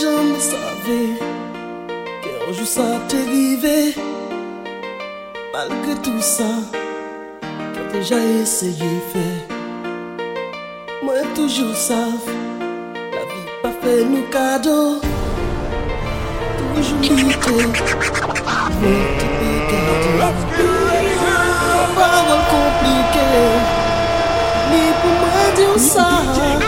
jamais savais qu'un jour ça. Malgré tout ça, as déjà essayé faire. Moi toujours savent, la vie pas fait nous cadeaux. Toujours lutter, mais te regarder. Parole compliquée, ni pour moi dire ça.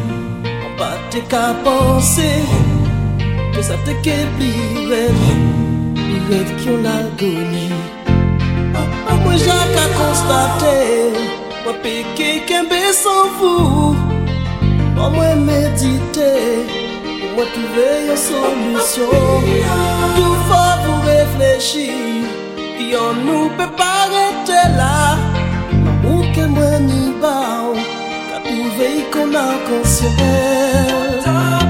te qu'à penser Que ça te qu'est plus rêve Plus rêve qui ont l'agonie Papa, moi j'ai qu'à constater Moi péché qu'un sans vous Pour moi méditer Pour moi trouver une solution. Tout faut vous réfléchir Puis on nous peut pas arrêter là. Ou que moi ni bao vehicle na conscience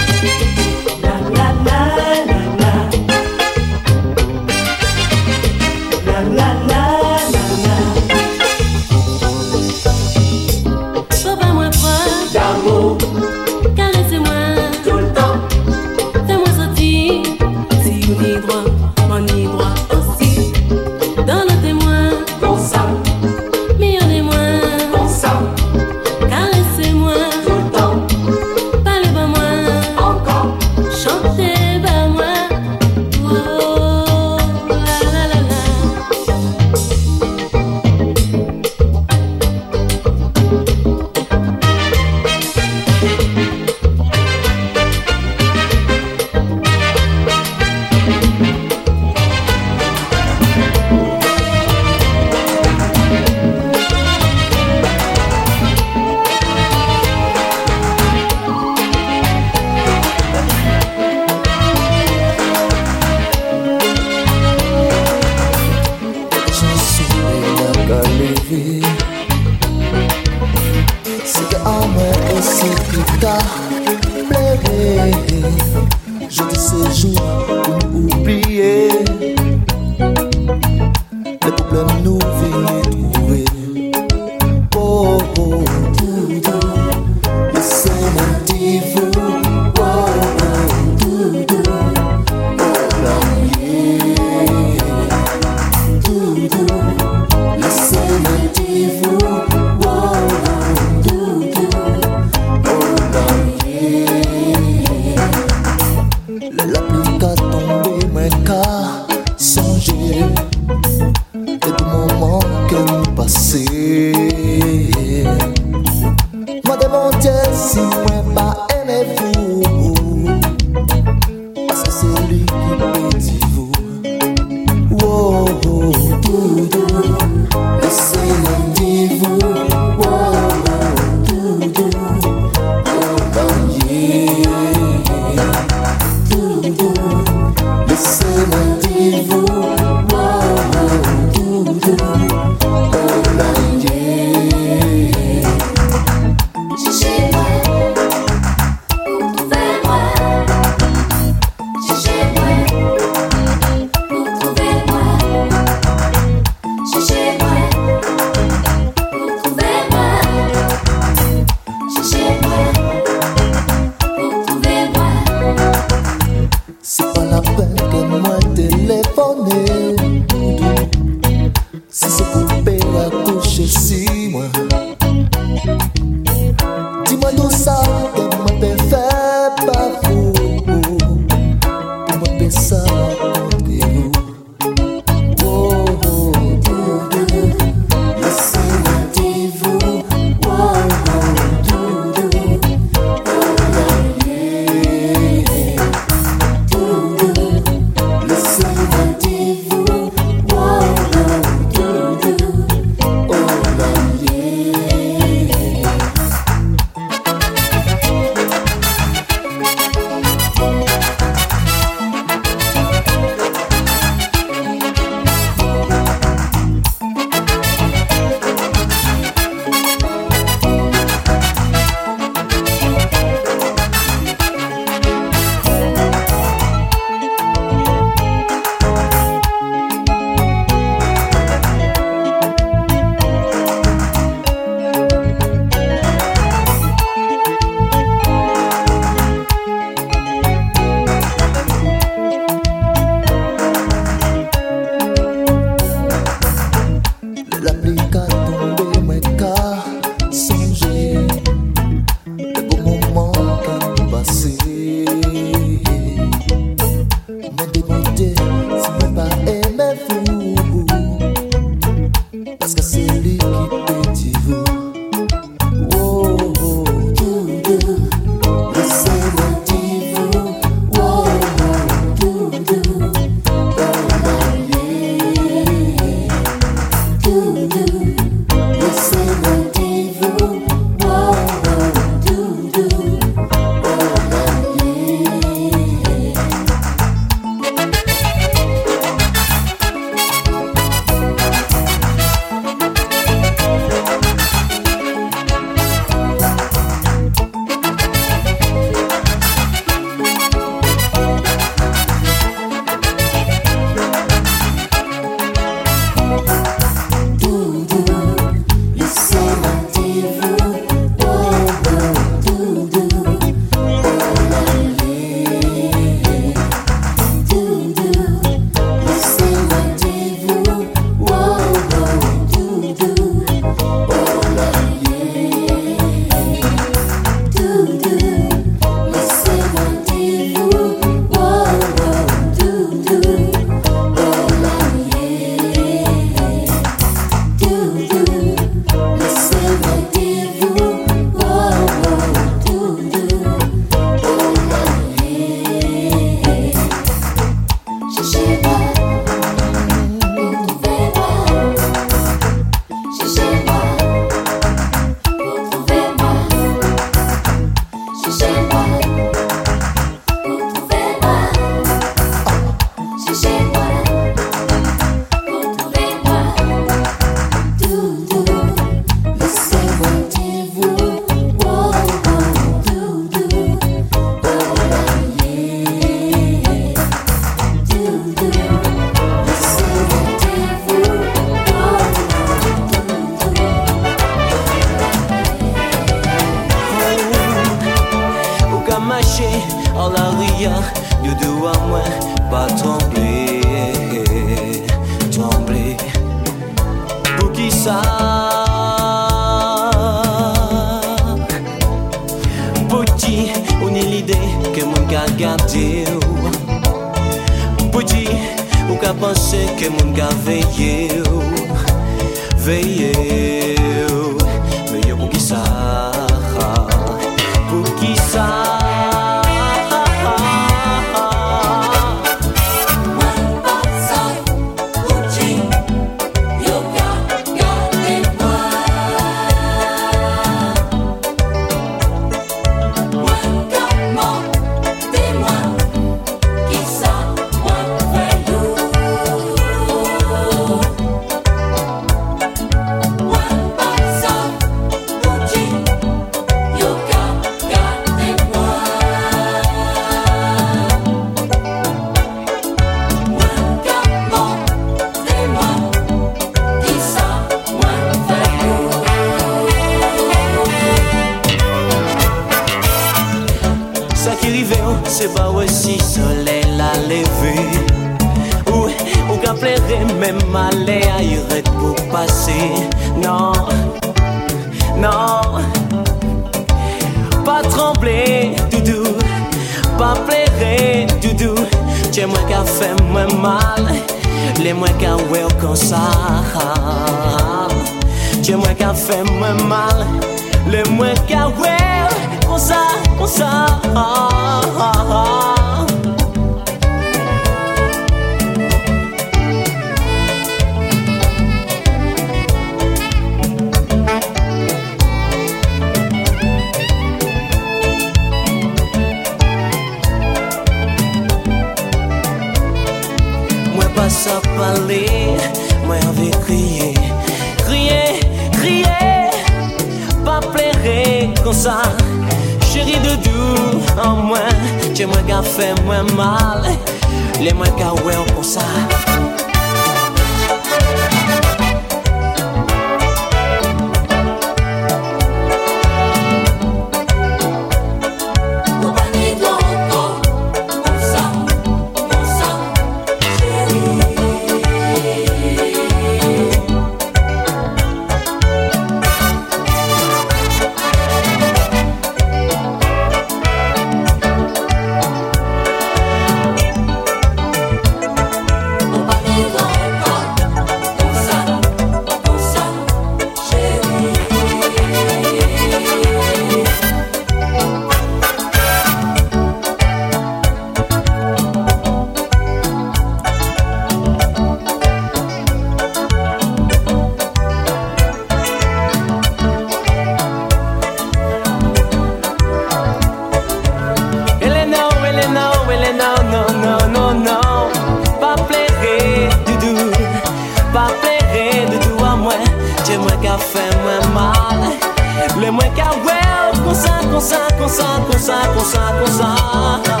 consar, consar, consar, consar, consar.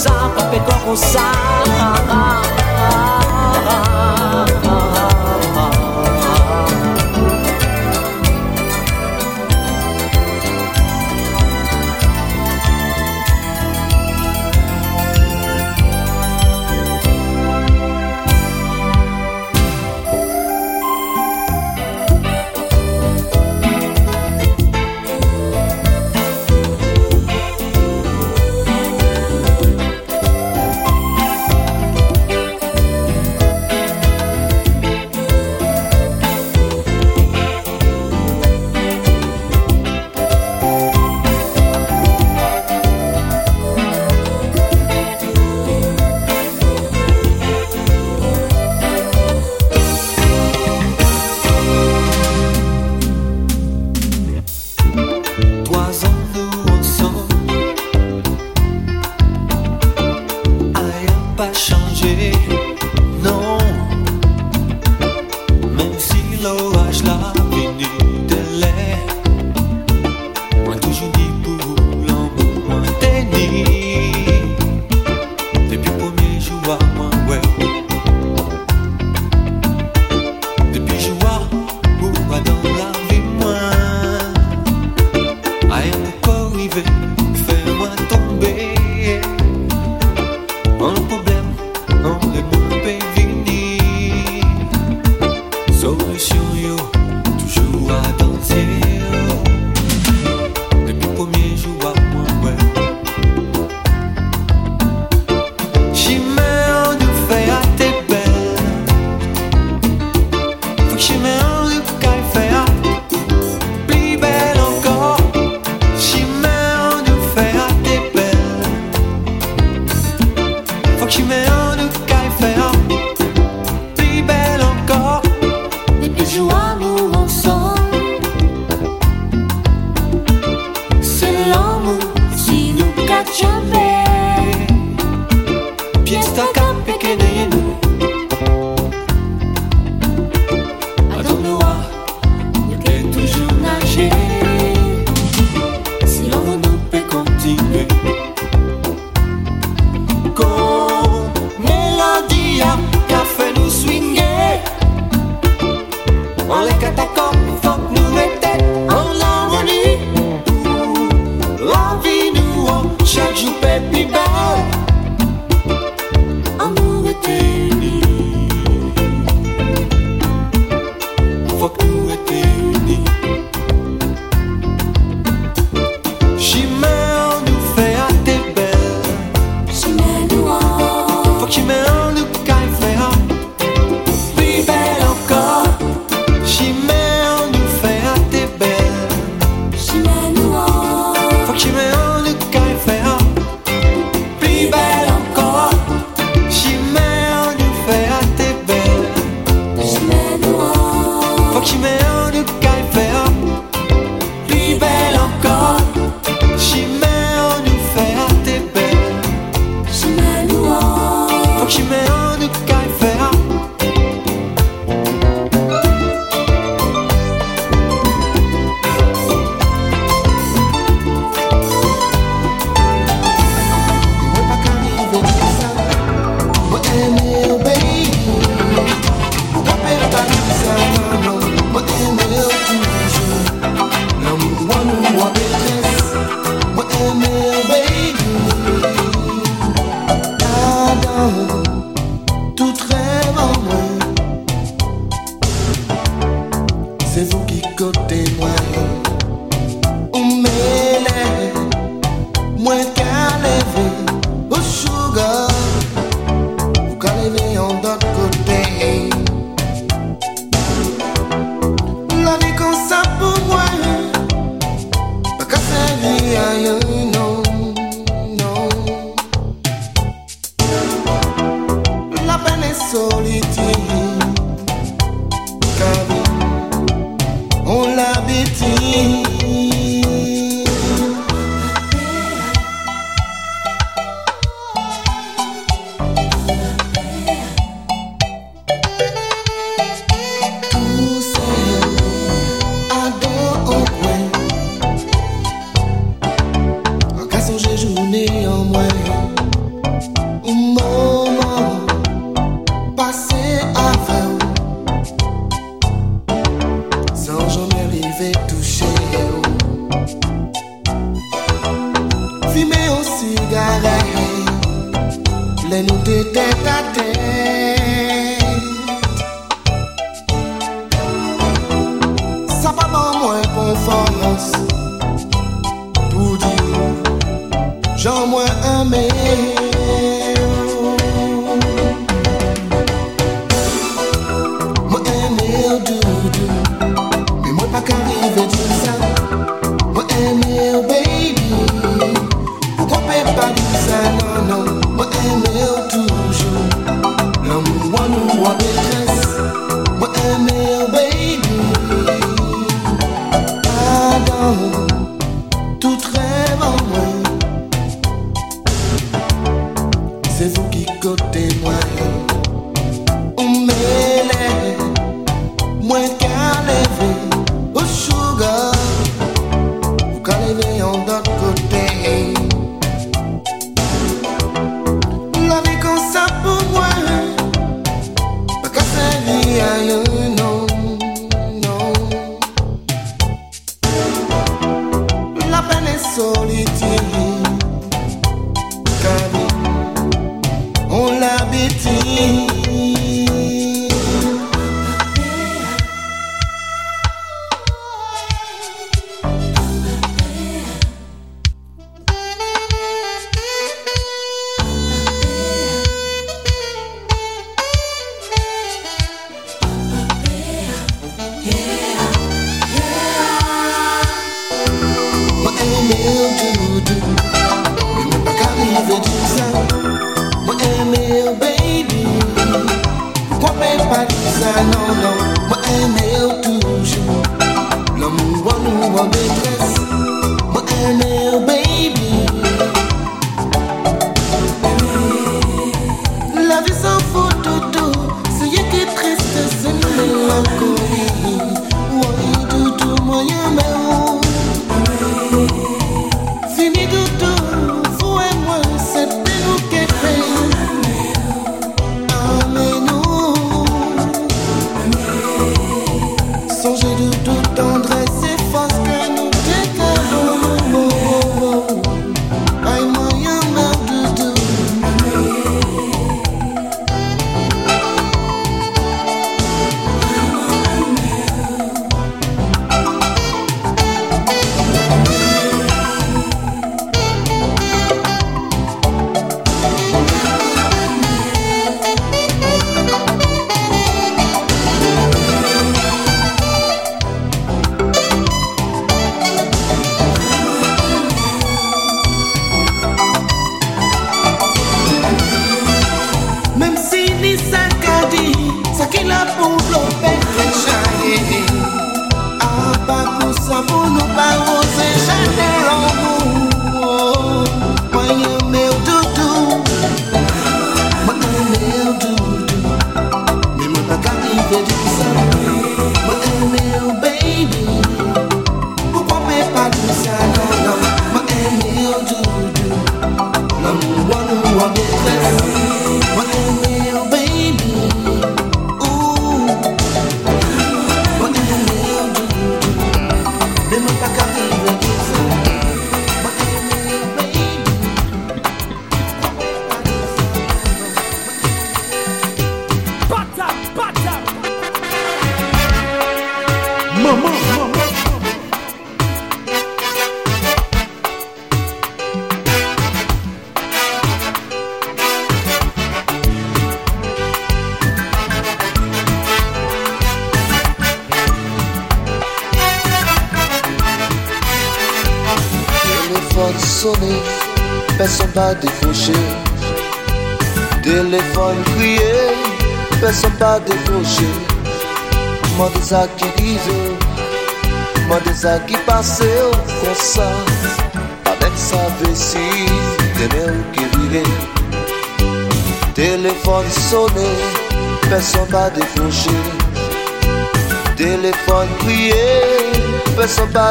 sapa, pecou com sapa.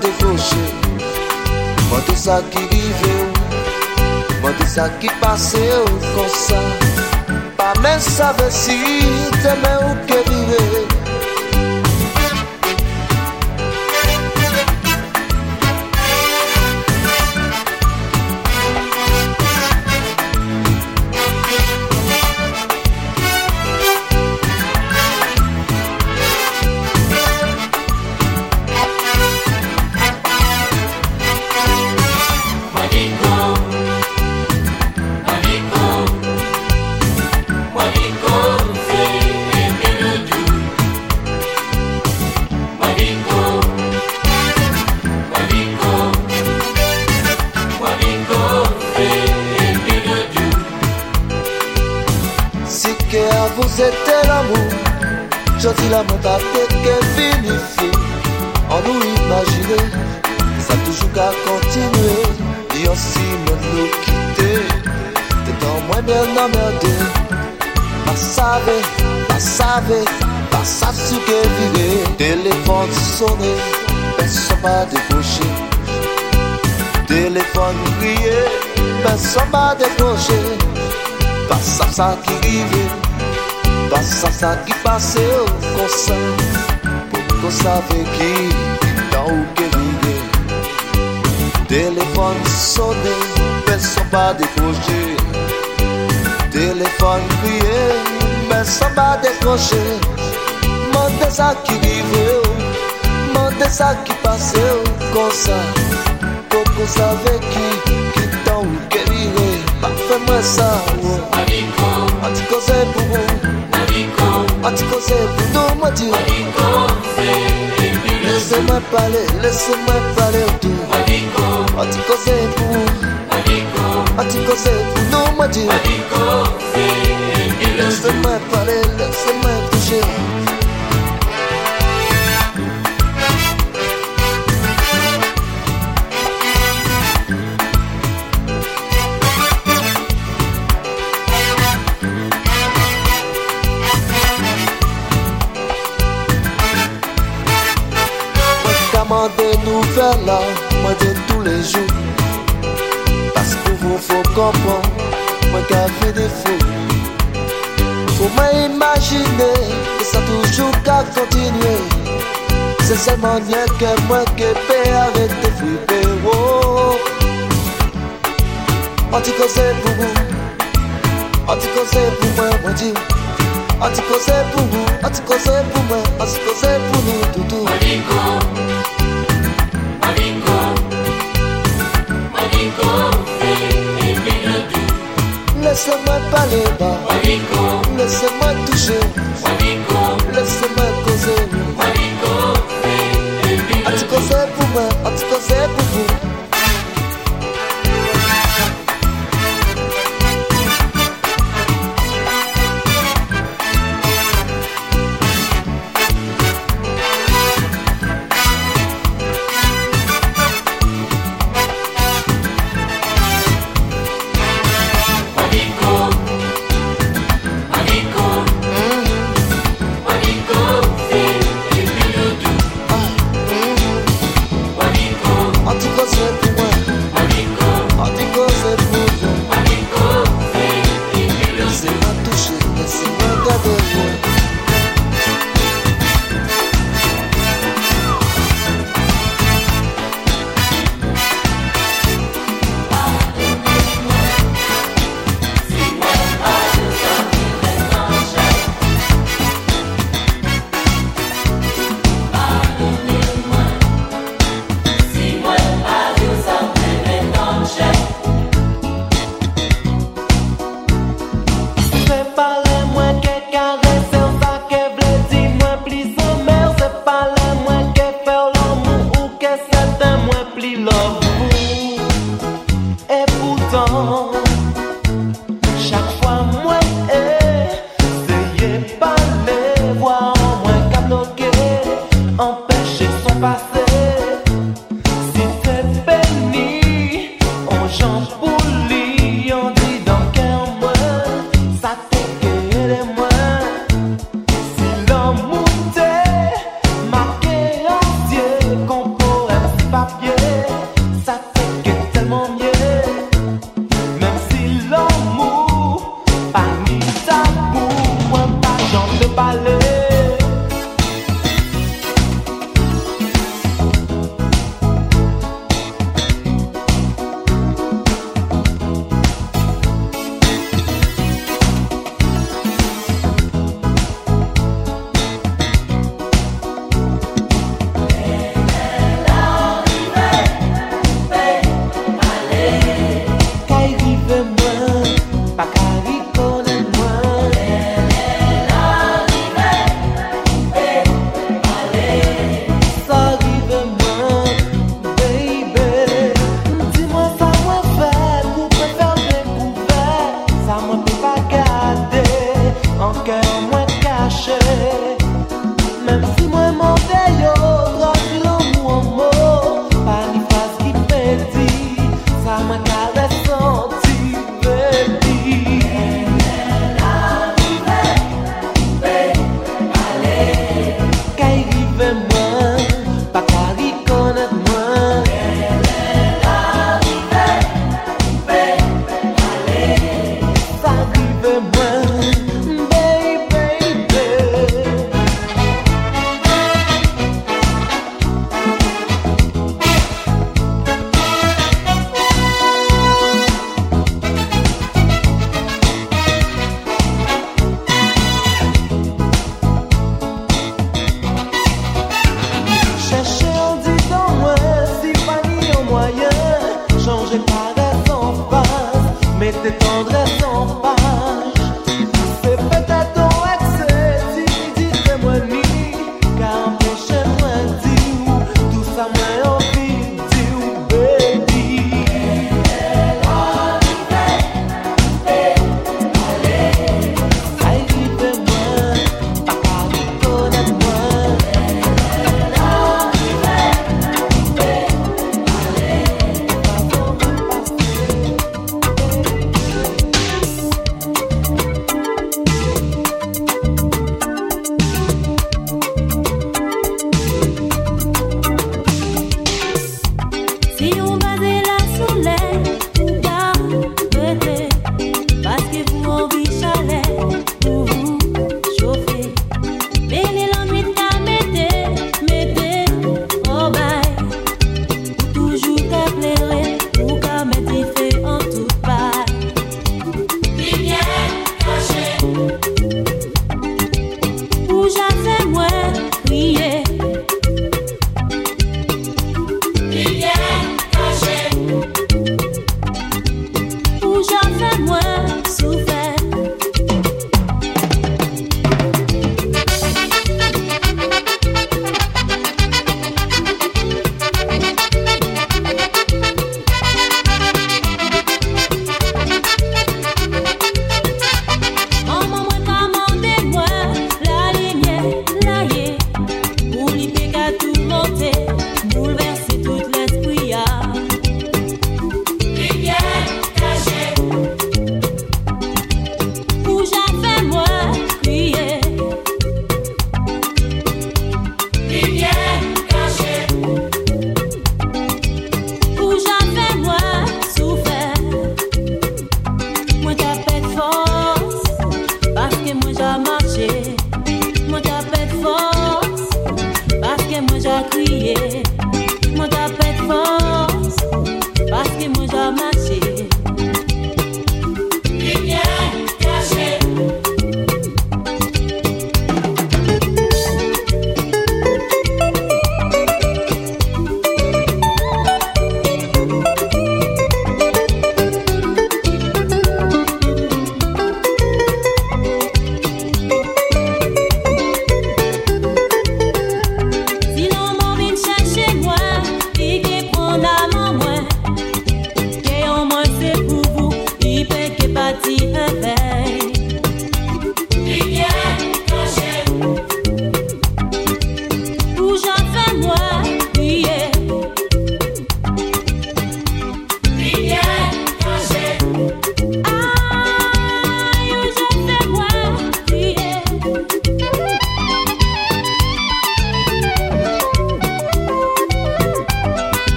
defroche Mante sa ki rive ou Mante sa ki pase ou Konsa Pa men save si C'était l'amour, gentil l'amour t'a fait que fini On nous imaginait, ça toujours qu'à continuer. Et on s'y même nous quitter. T'es dans moins bien emmerdé Pas savait, pas savait, pas sa souquer Téléphone sonné, personne m'a décroché. Téléphone crié, personne m'a décroché. Pas sa sa qui vivait Passa, sabe, passa, eu consa, pouco sabe que dá o que ninguém. Telefone só de peço pra depois de Telefone que peço pra depois de Manda essa que viveu, manda essa que passeu consa. Pouco sabe que dá o que ninguém. Pra fermar essa rua, pra te coser por Atikose Boudou Mouadou Laissez-moi parler, laissez-moi parler Odou Atikose Boudou Atikose Boudou Mouadou Laissez-moi parler, laissez-moi toucher moi de tous les jours. Parce que vous faut comprendre, moi qui fait des fous. Faut m'imaginer que ça toujours qu'à continuer. C'est seulement rien que moi qui peux arrêter flipper. Oh. On dit c'est pour vous, on dit que c'est pour moi, mon Dieu. On dit que c'est pour vous, on dit c'est pour moi, on dit que c'est pour nous, Laisse-moi parler bas, laisse-moi toucher, laisse-moi causer. En tout conseil pour moi, en tout conseil pour vous. the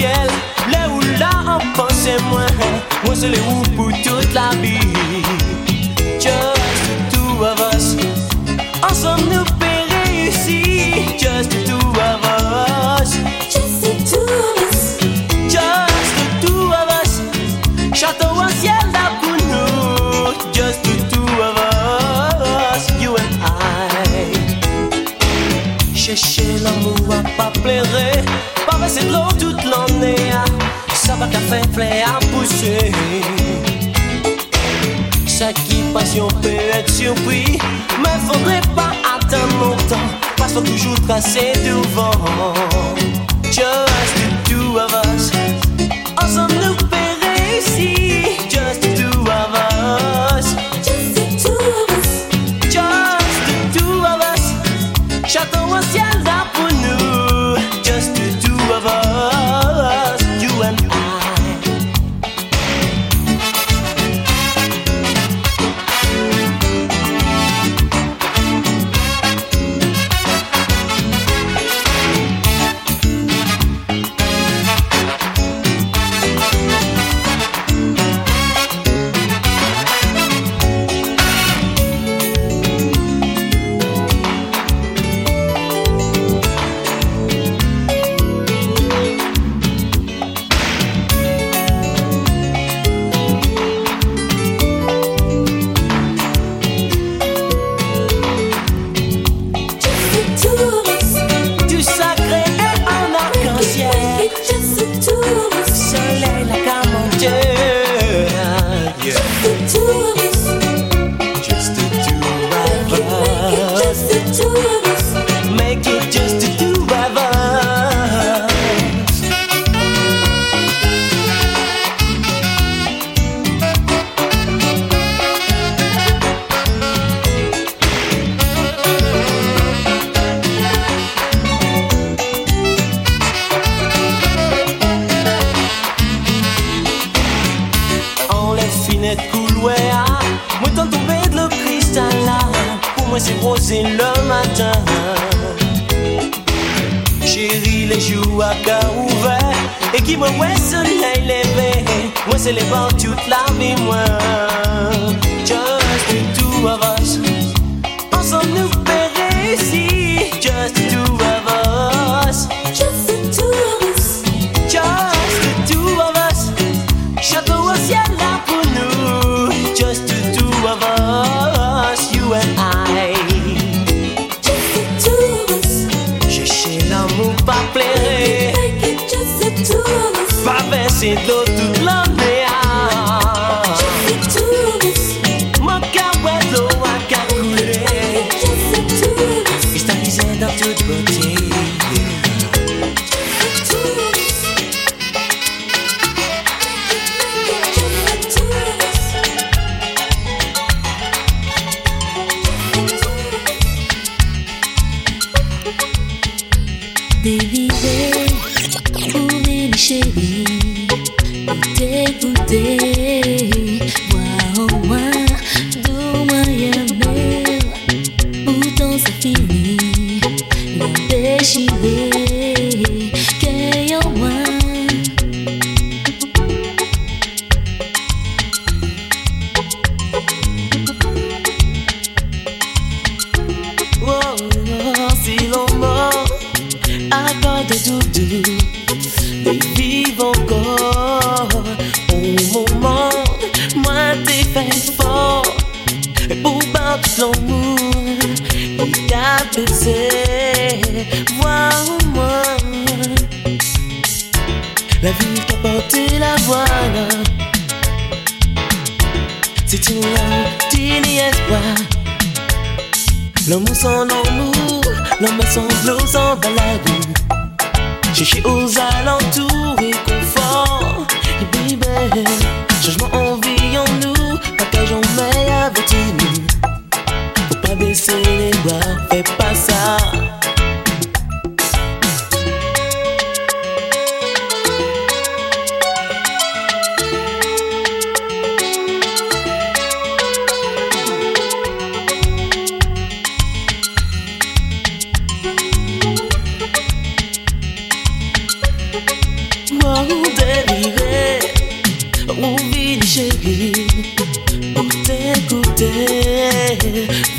ciel, le ou la an pense mwen, mwen se le ou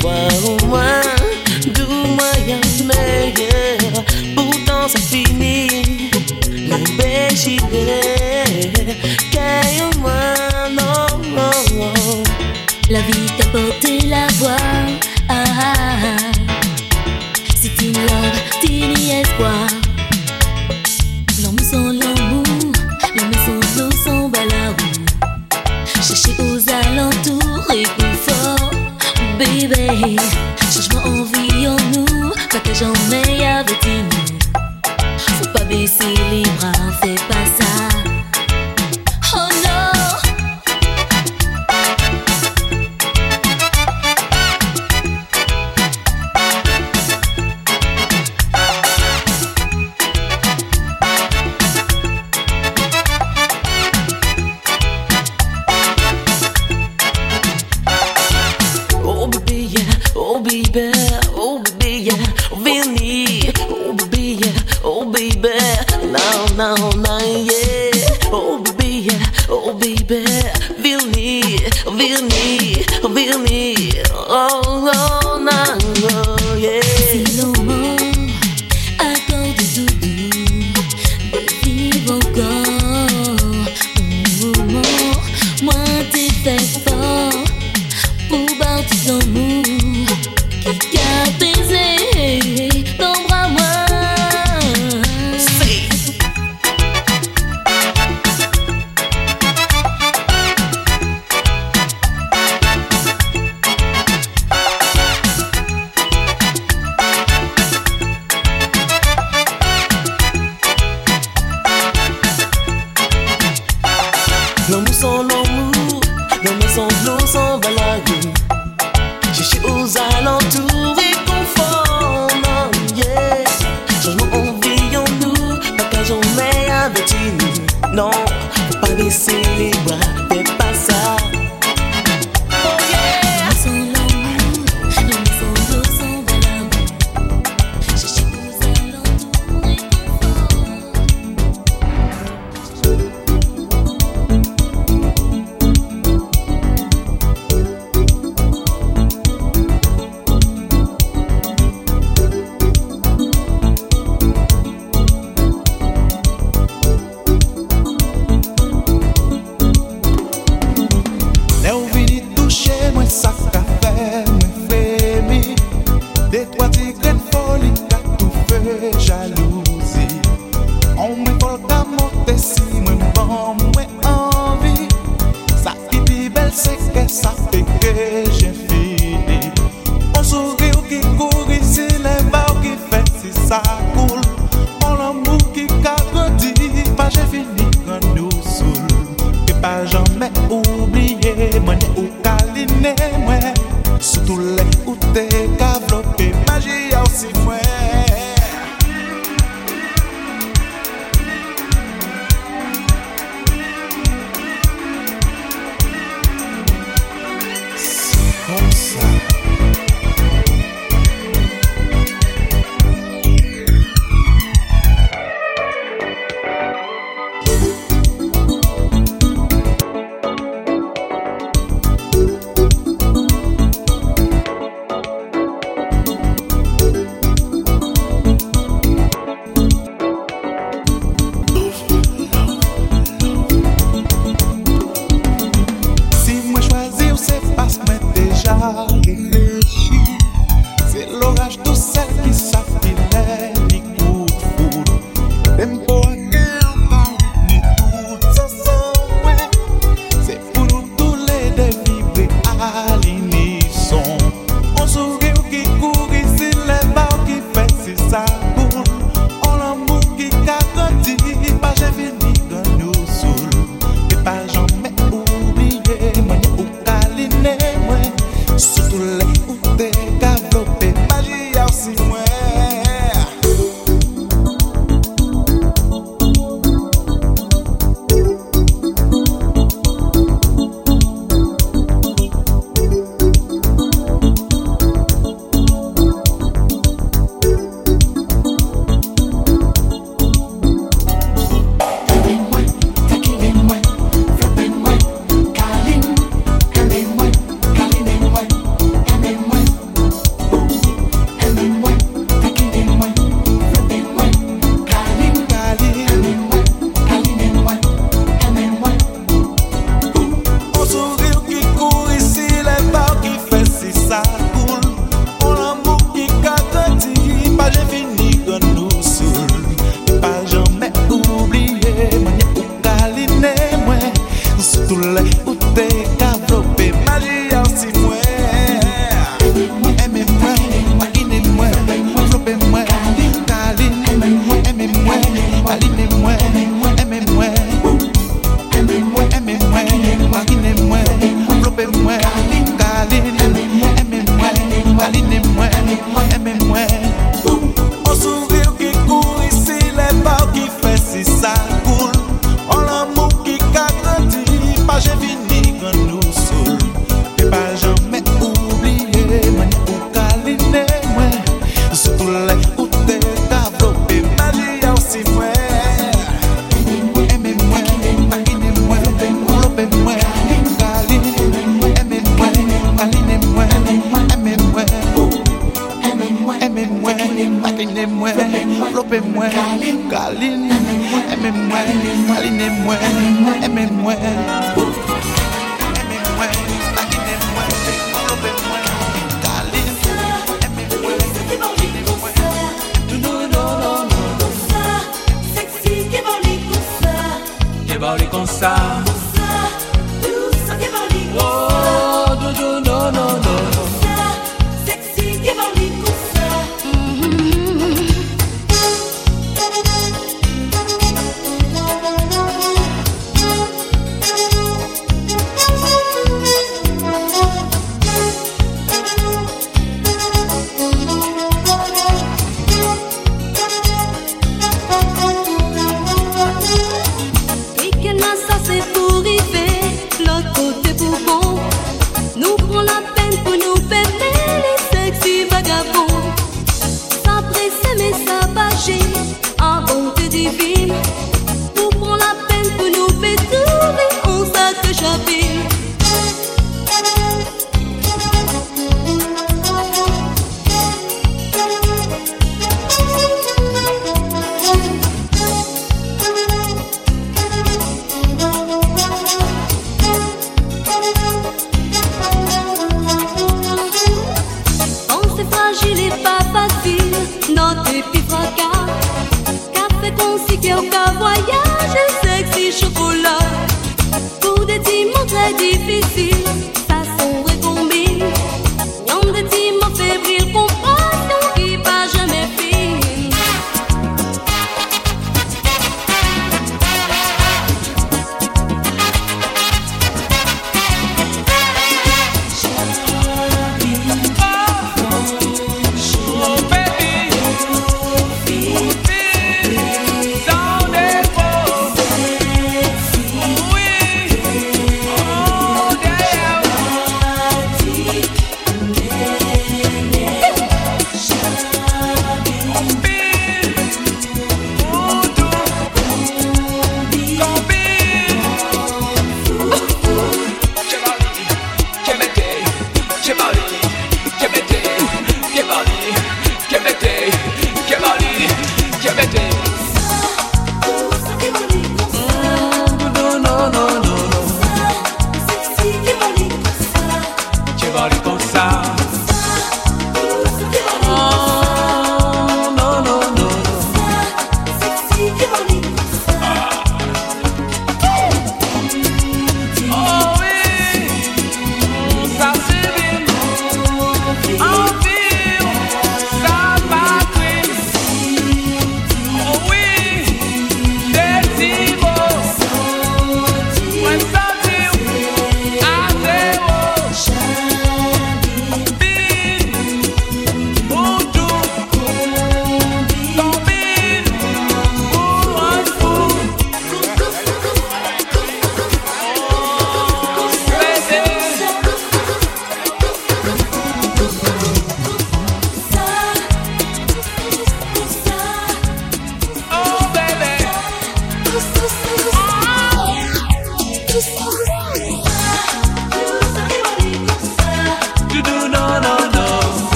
t'écouter, voir au moins d'où moyen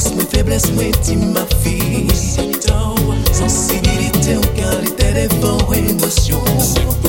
Fos mwen febles mwen ti ma fi. Sensibilite ou kalite de bon emosyon.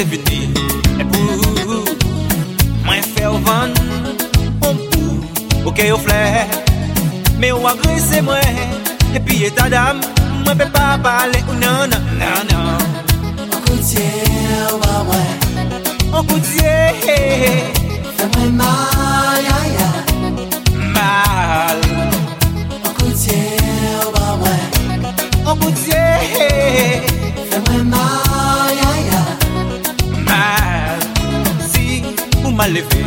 te vini E pou Mwen fè ou van On pou Ou ke ou flè Me ou agrese mwen E pi etadam Mwen pe pa pale ou nan nan nan An koutye ou a wè An koutye Fè mwen mal ya ya. Mal. An koutye ou a wè An koutye Fè mwen mal levé,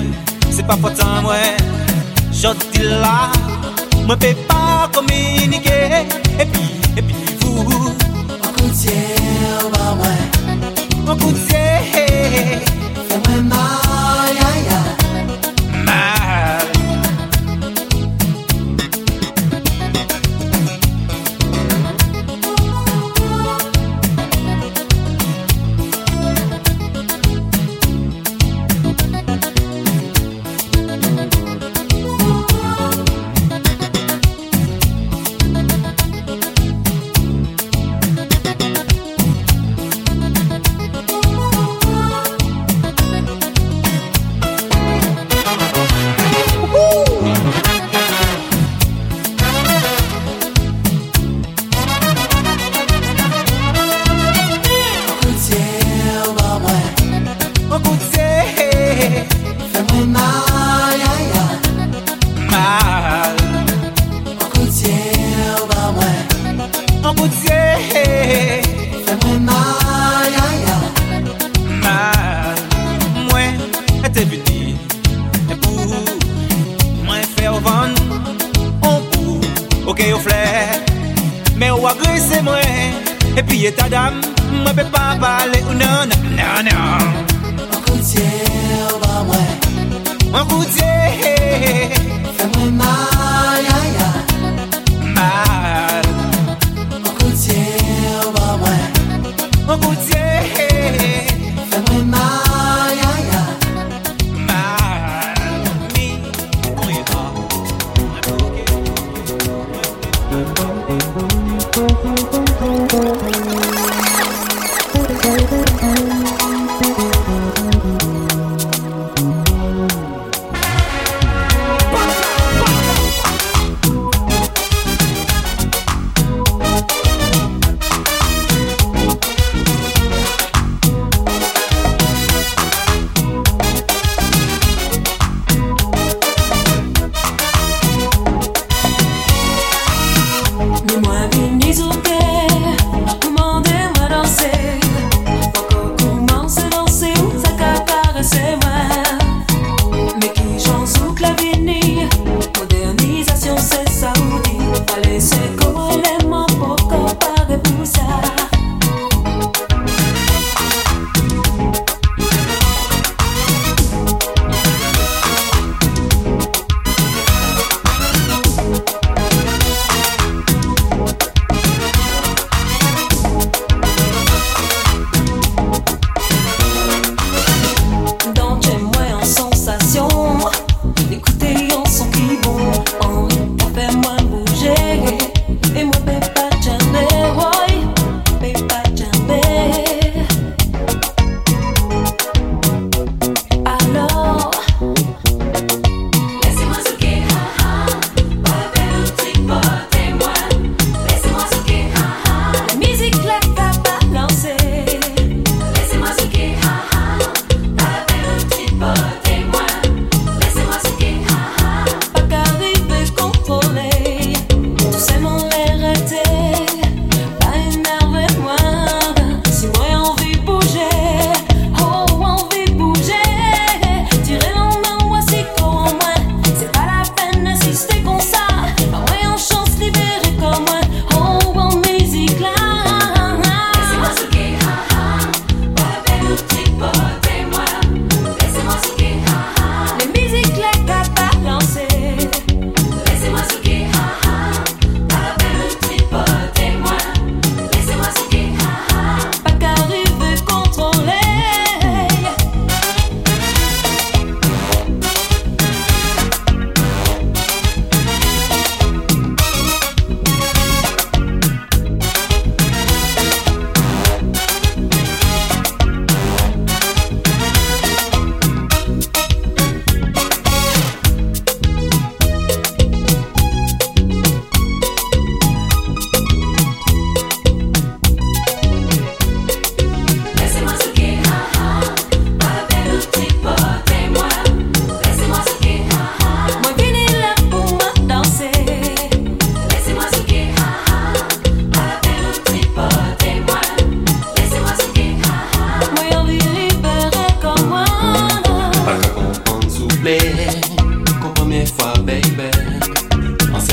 se pa potan mwen Jodi la, mwen pe pa kominike Epi, epi, vou Mwen koutye mwen mwen Mwen koutye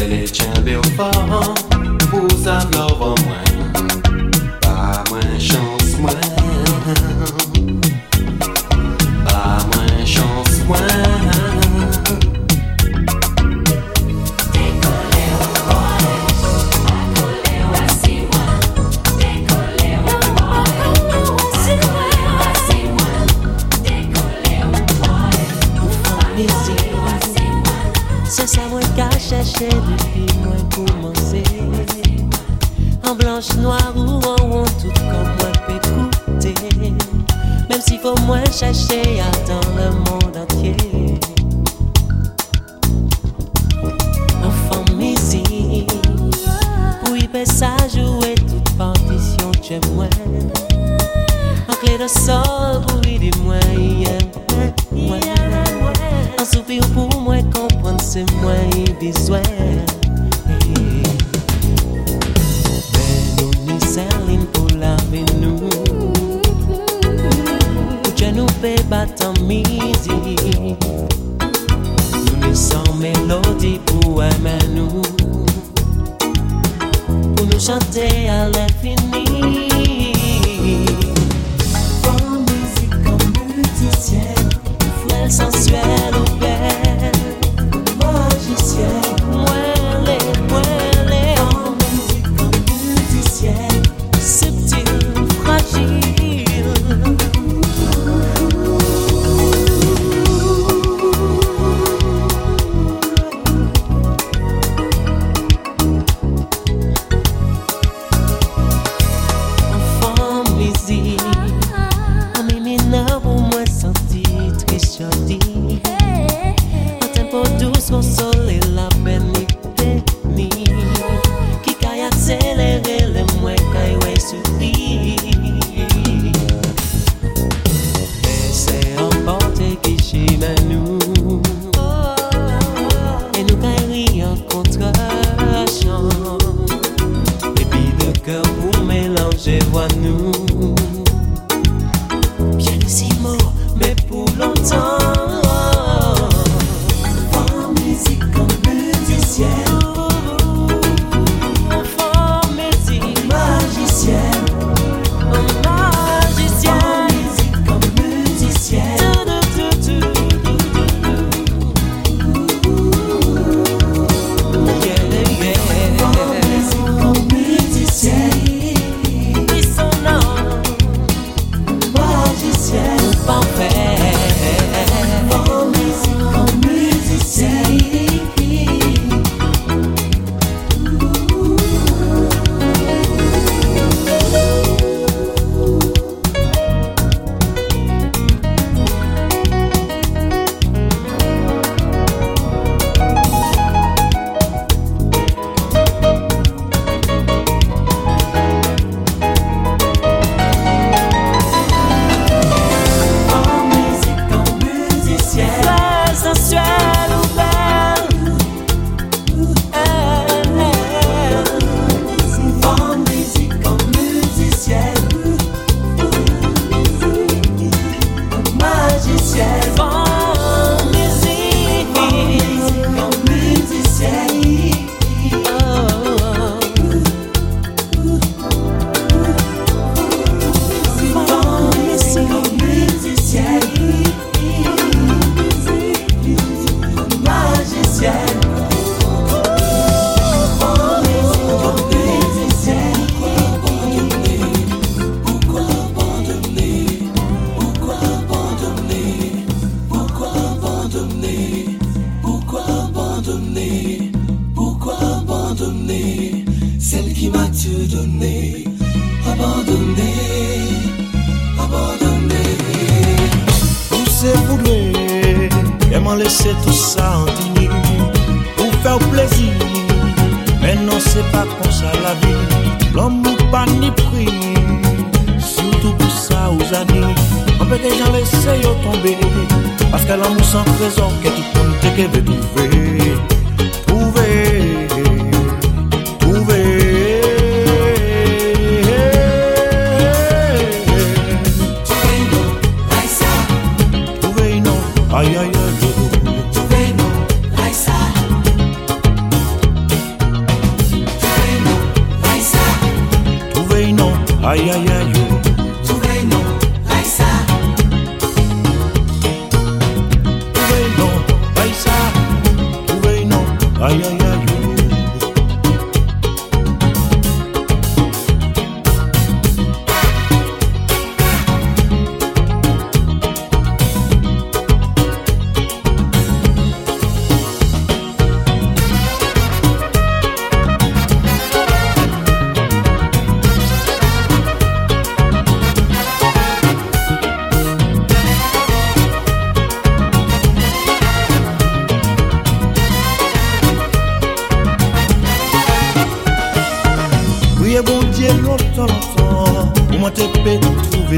Seni için bir faham Uzakla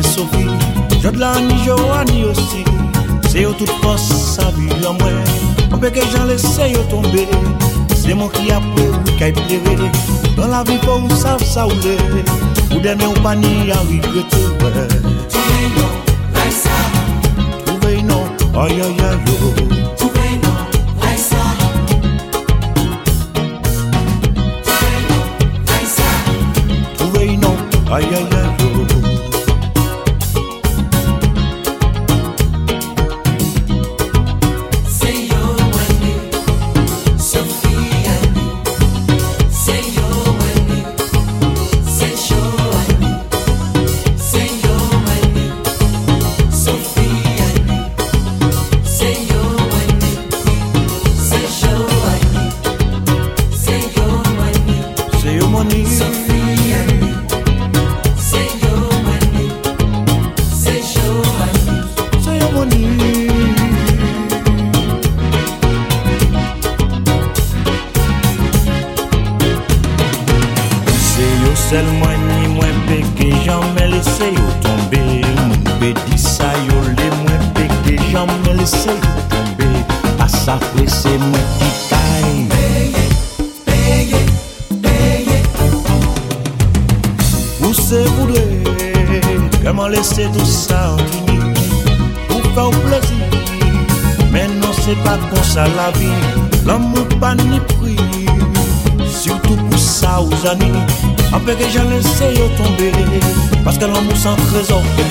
Sofi Jod la ni Joani osi Se yo tout pos sa vi yon mwen Mwen peke jan lese yo tombe Se mwen ki apre ou kay pleve Don la vi pou ou sav sa ou le Ou deme ou pa ni a regrete Trouve yon, la sa Trouve yon, ay ay ay yo Trouve yon, la sa Trouve yon, ay ay ay afgezocht.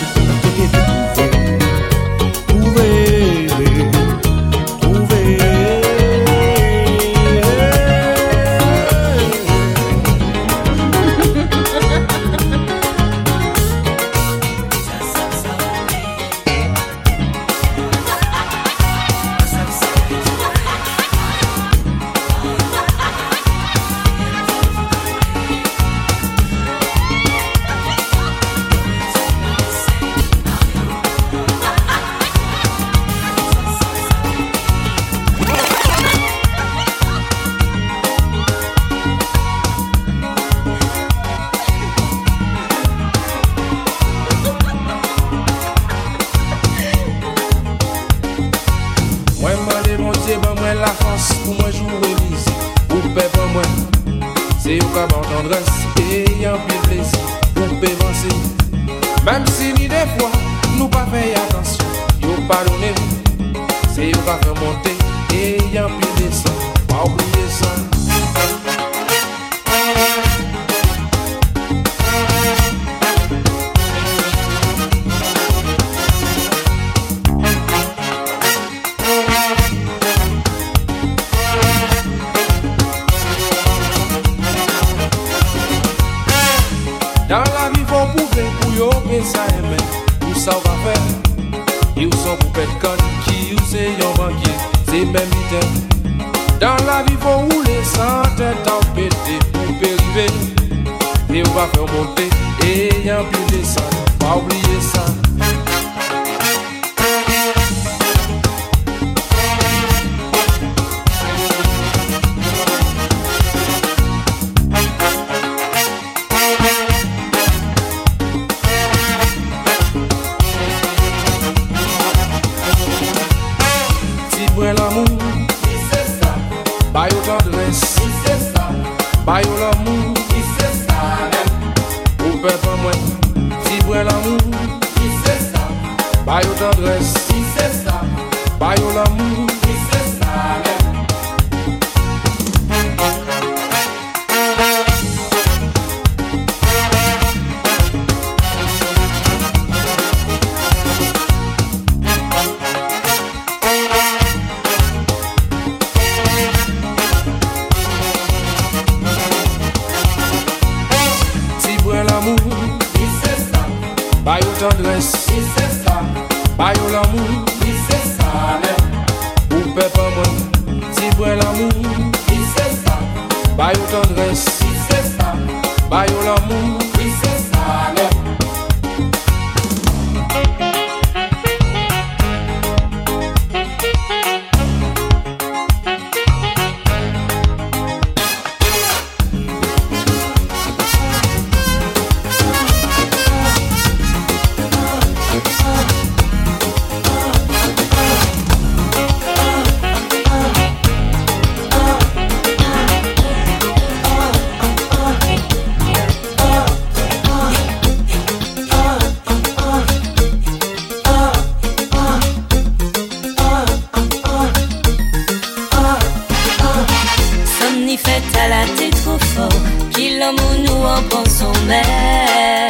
Faites à la tête trop fort qu'il en nous en pensant mais.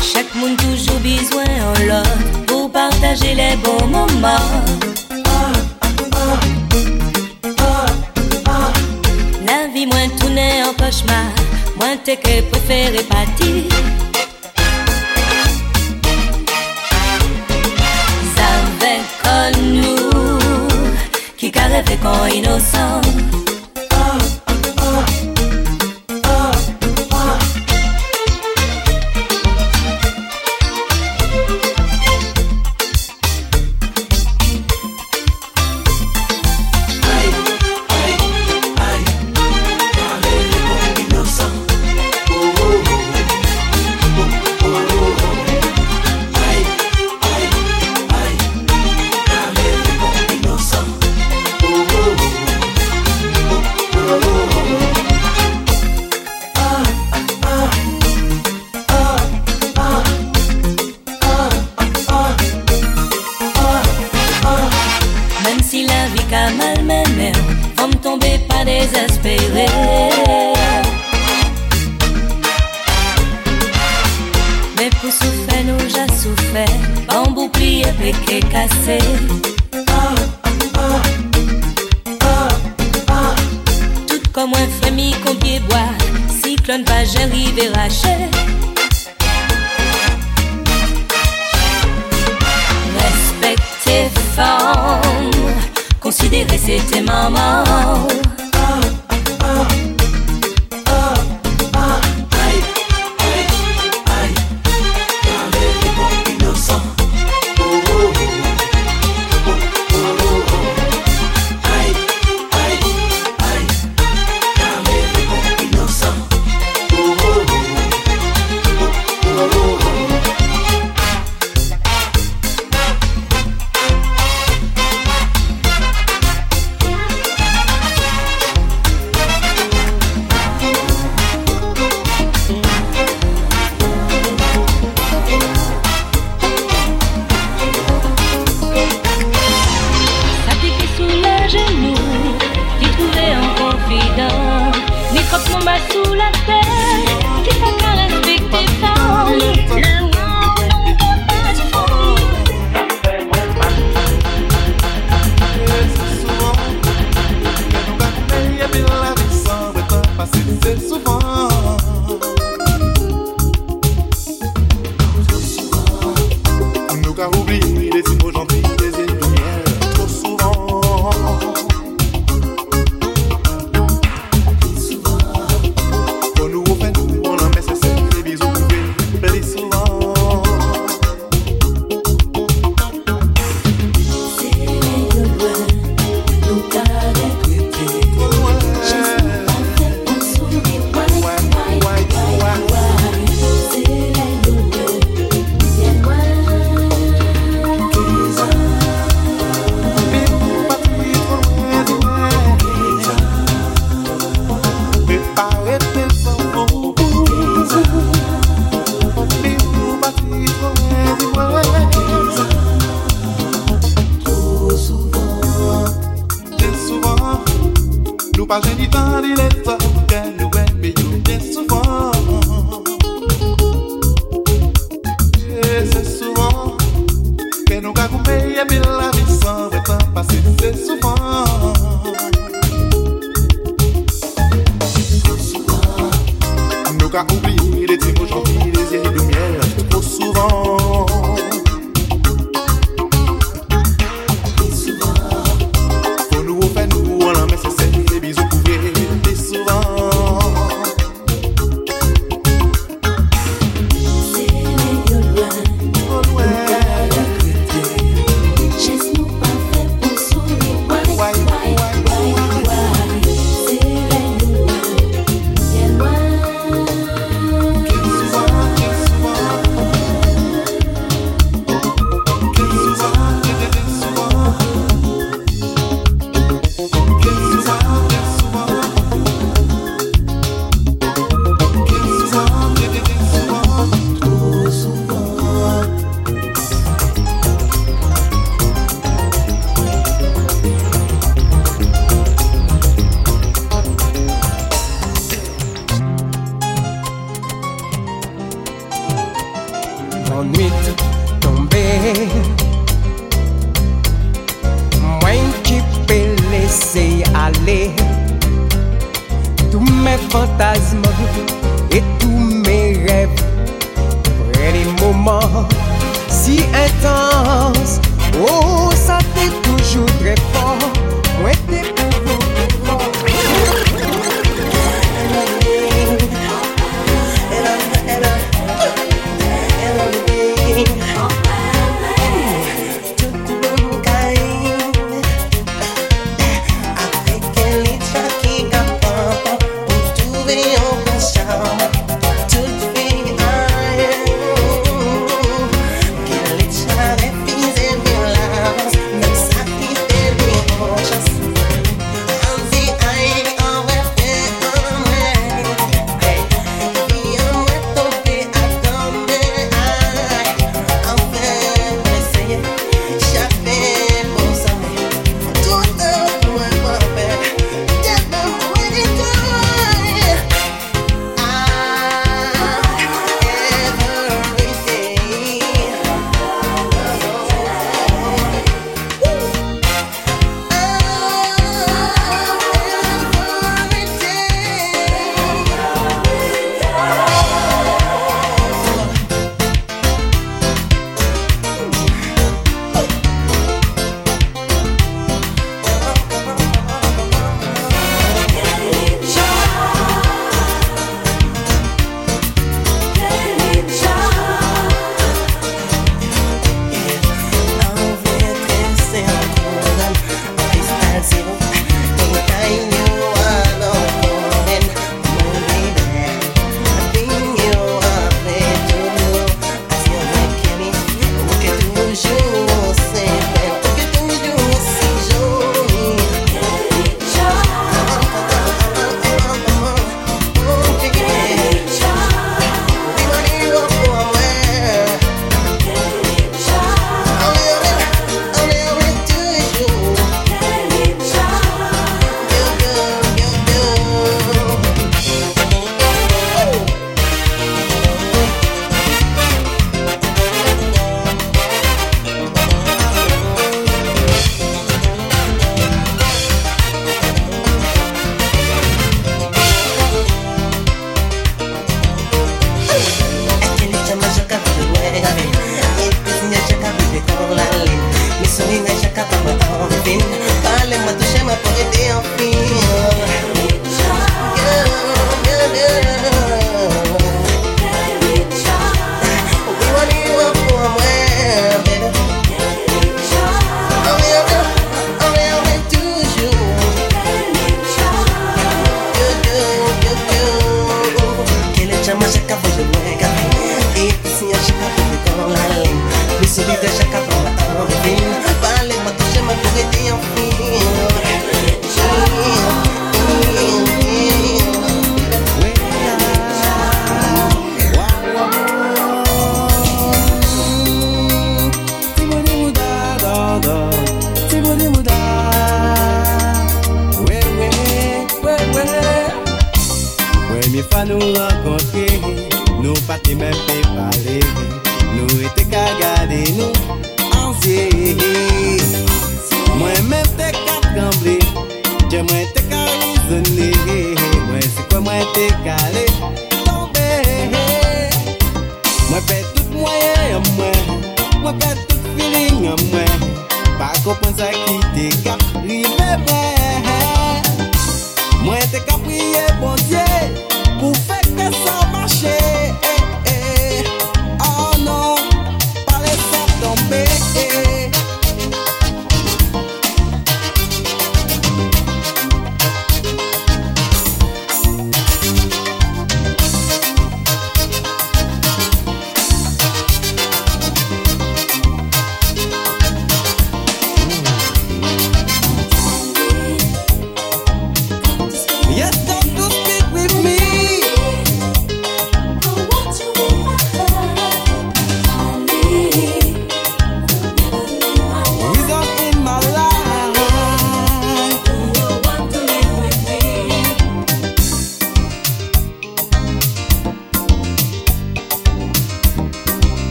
Chaque monde toujours besoin en l'autre pour partager les bons moments. La vie moins tournée en cauchemar moins t'es que pour faire partir って恋のソング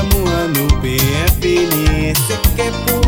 No anu be quer por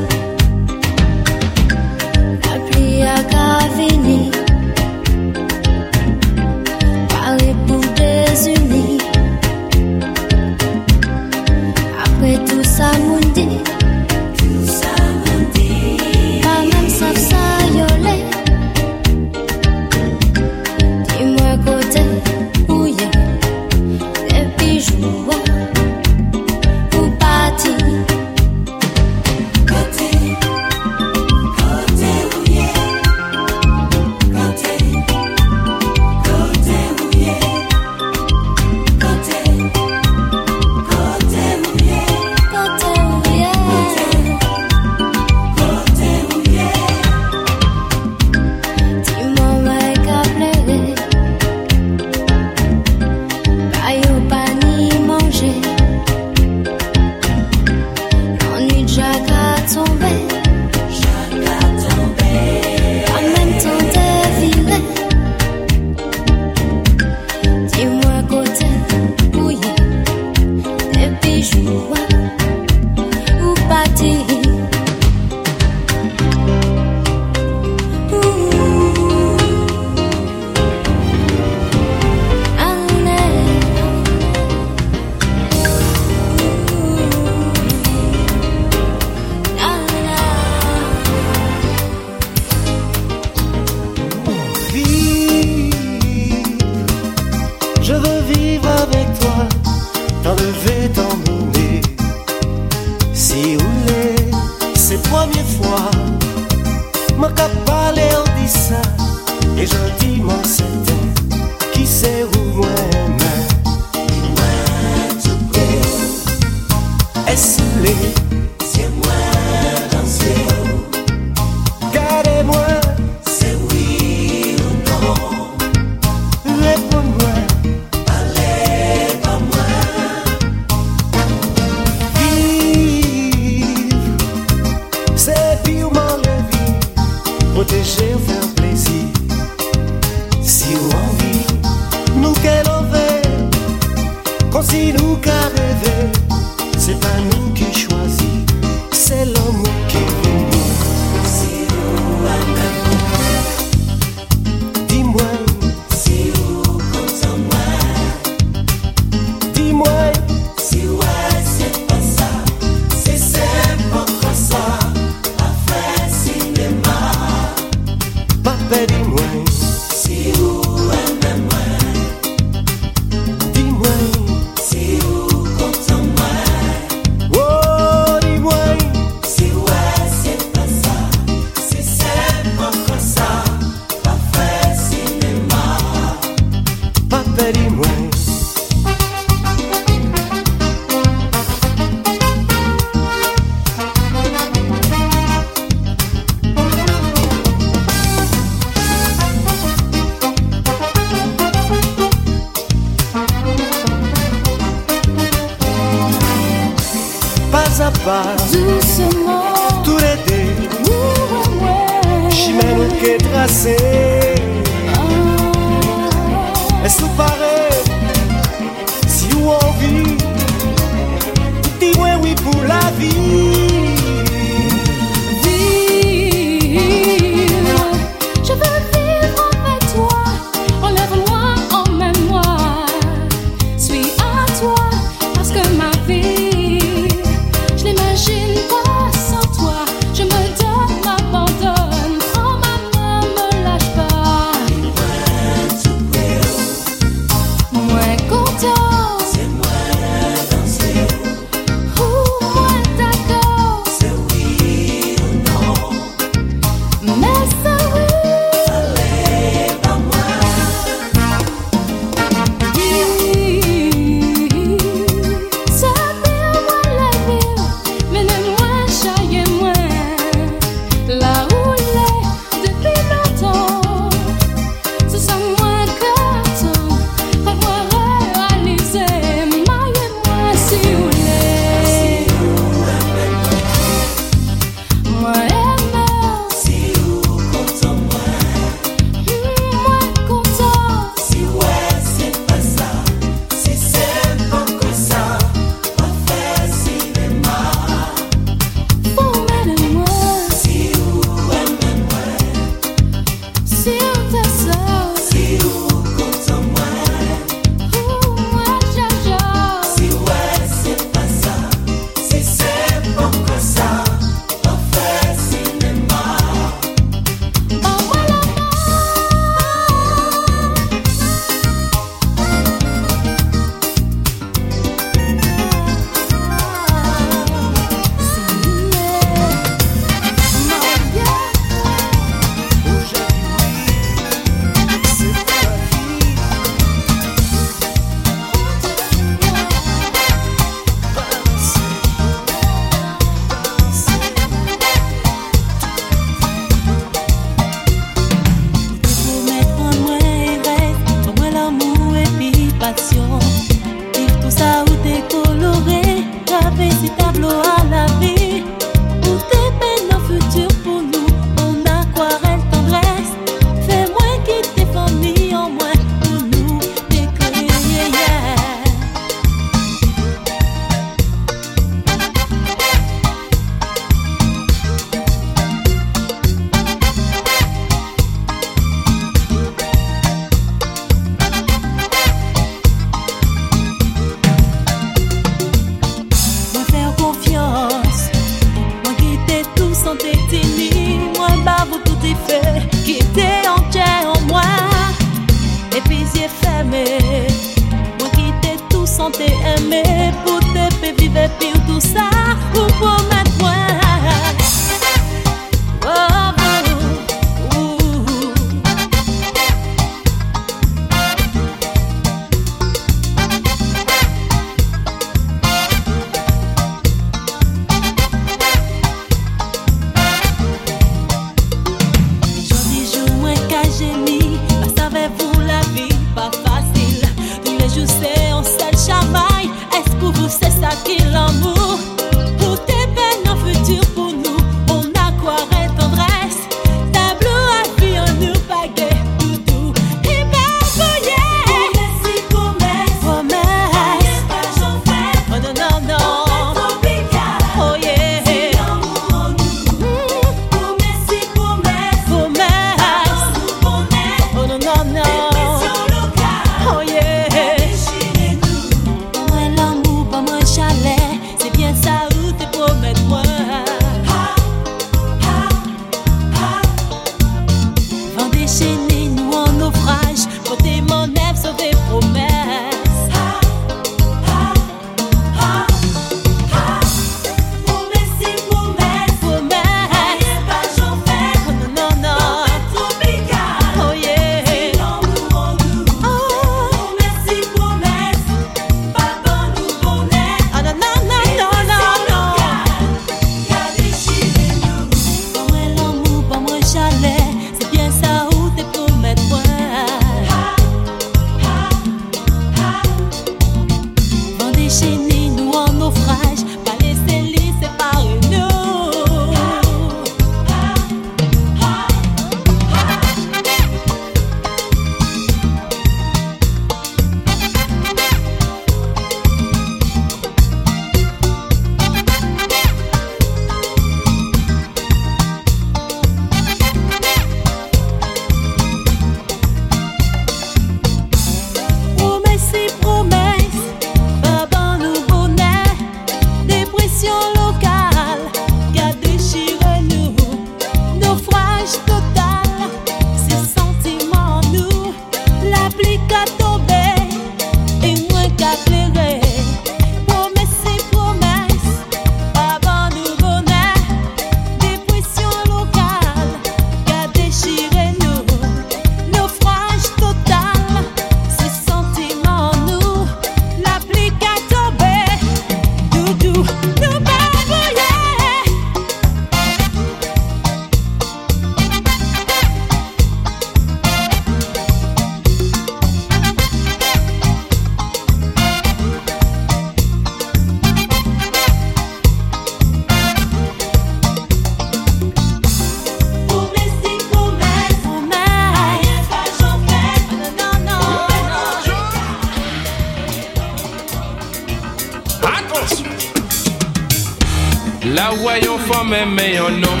La wè yon fòmè mè yon nom.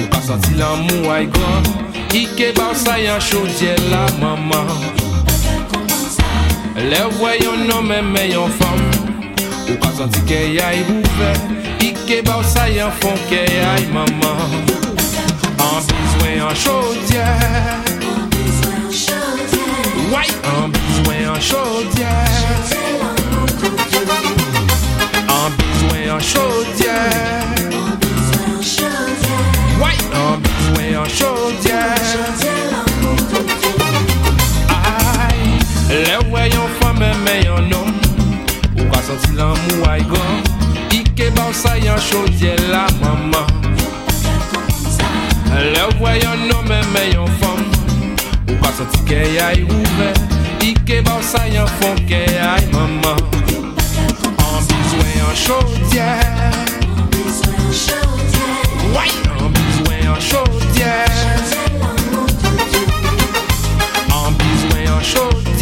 Ou ka santi lan mou ay gran Ike baw sa yon chodye la maman. Le wè yon nom mè mè yon fòm Ou ka santi ke yay ouve Ike baw sa yon fòm ke yay maman. An bizwen yon chodye An bizwen yon chodye An bizwen yon chodye An bezwen an chodyer An bezwen an chodyer An bezwen an chodyer Ay, le wè yon fòmè mè yon nom Ou ka santi lan mou ay gom Ike bansa yon chodyer la maman. Le wè yon nom mè yon fòm Ou ka santi ke yay ouve Ike bansa yon fòm ke yay maman. En besoin en chaudière. Ouais, en chaudière. En chaudière.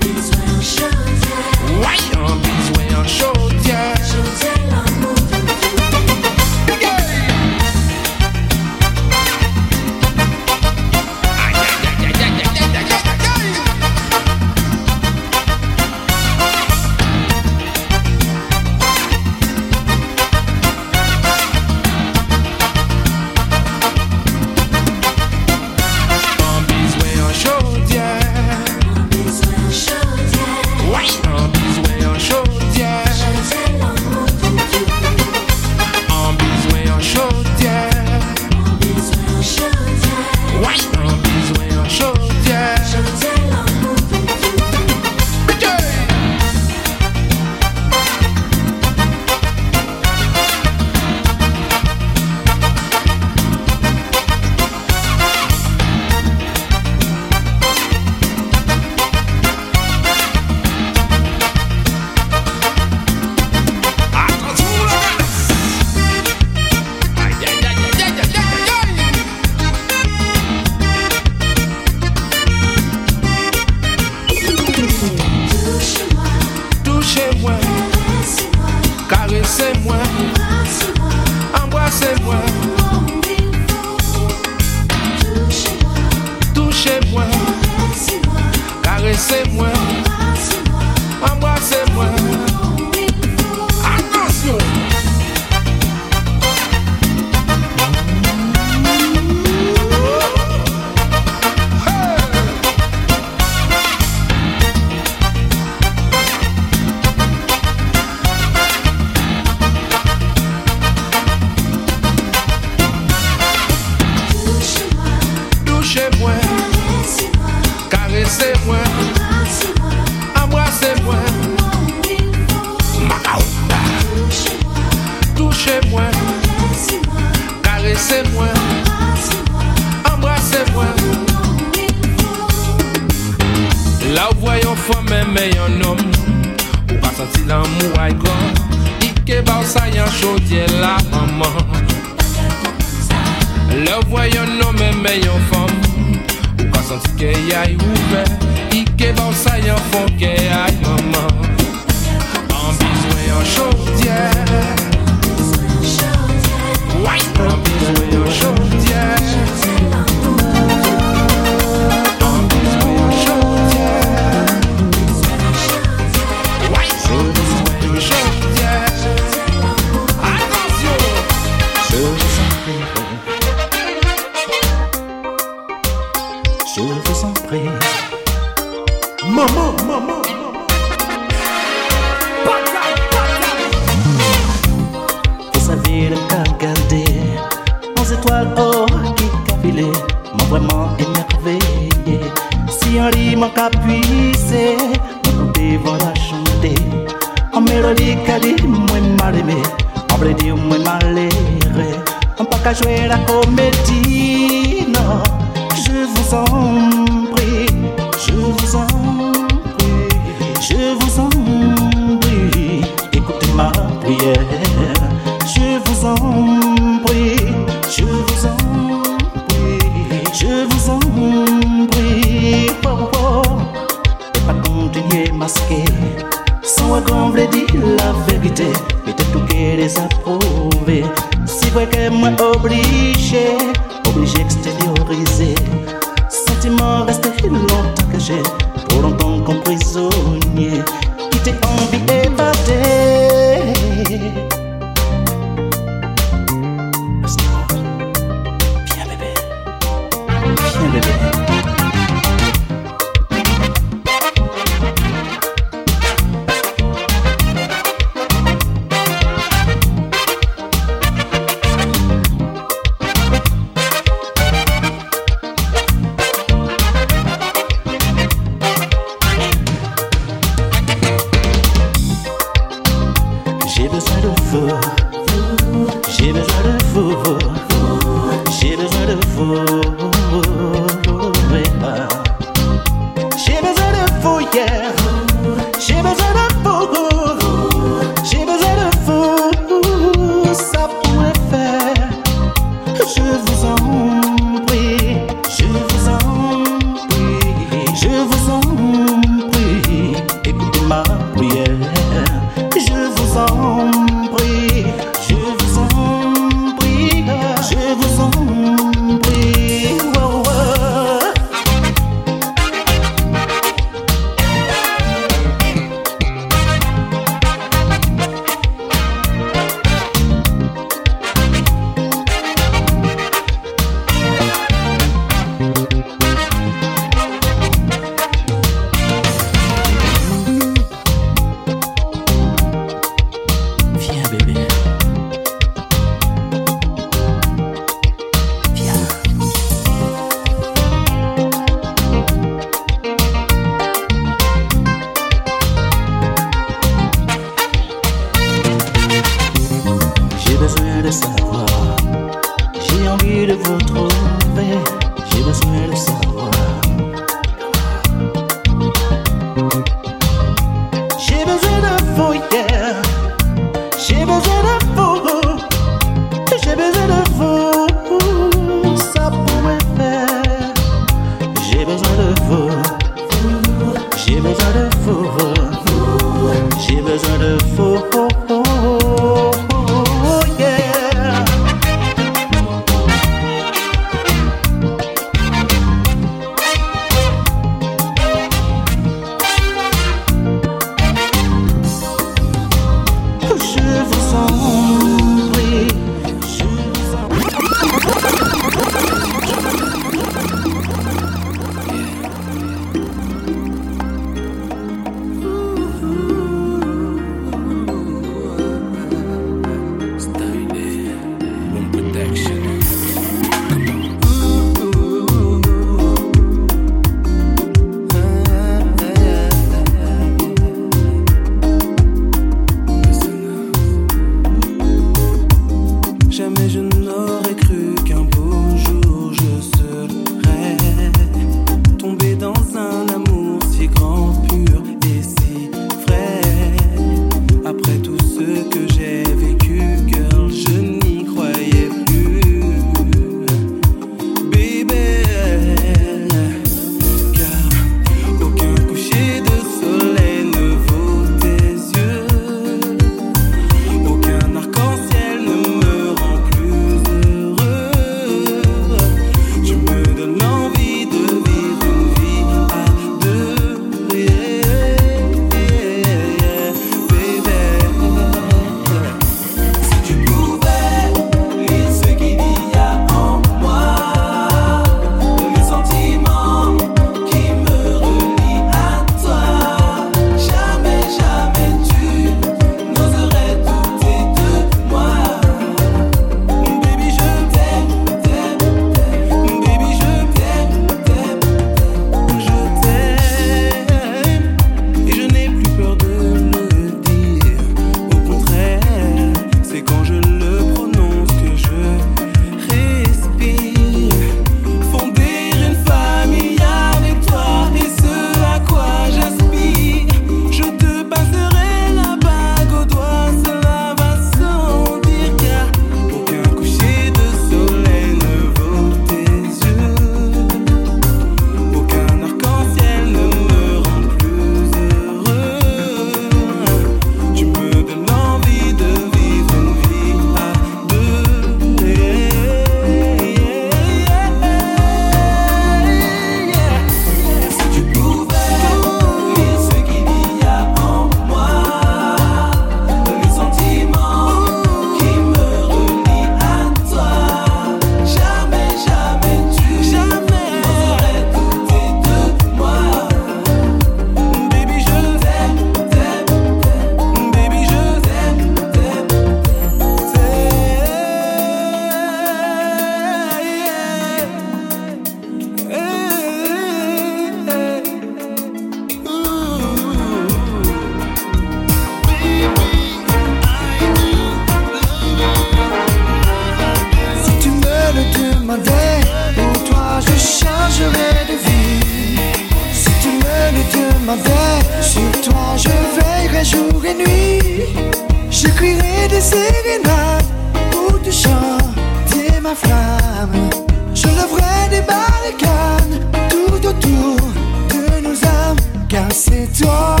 C'est toi.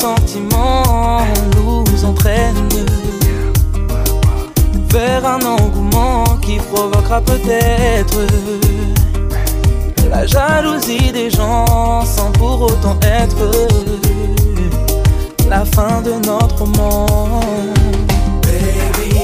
sentiments nous entraînent vers un engouement qui provoquera peut-être la jalousie des gens sans pour autant être la fin de notre roman. Baby,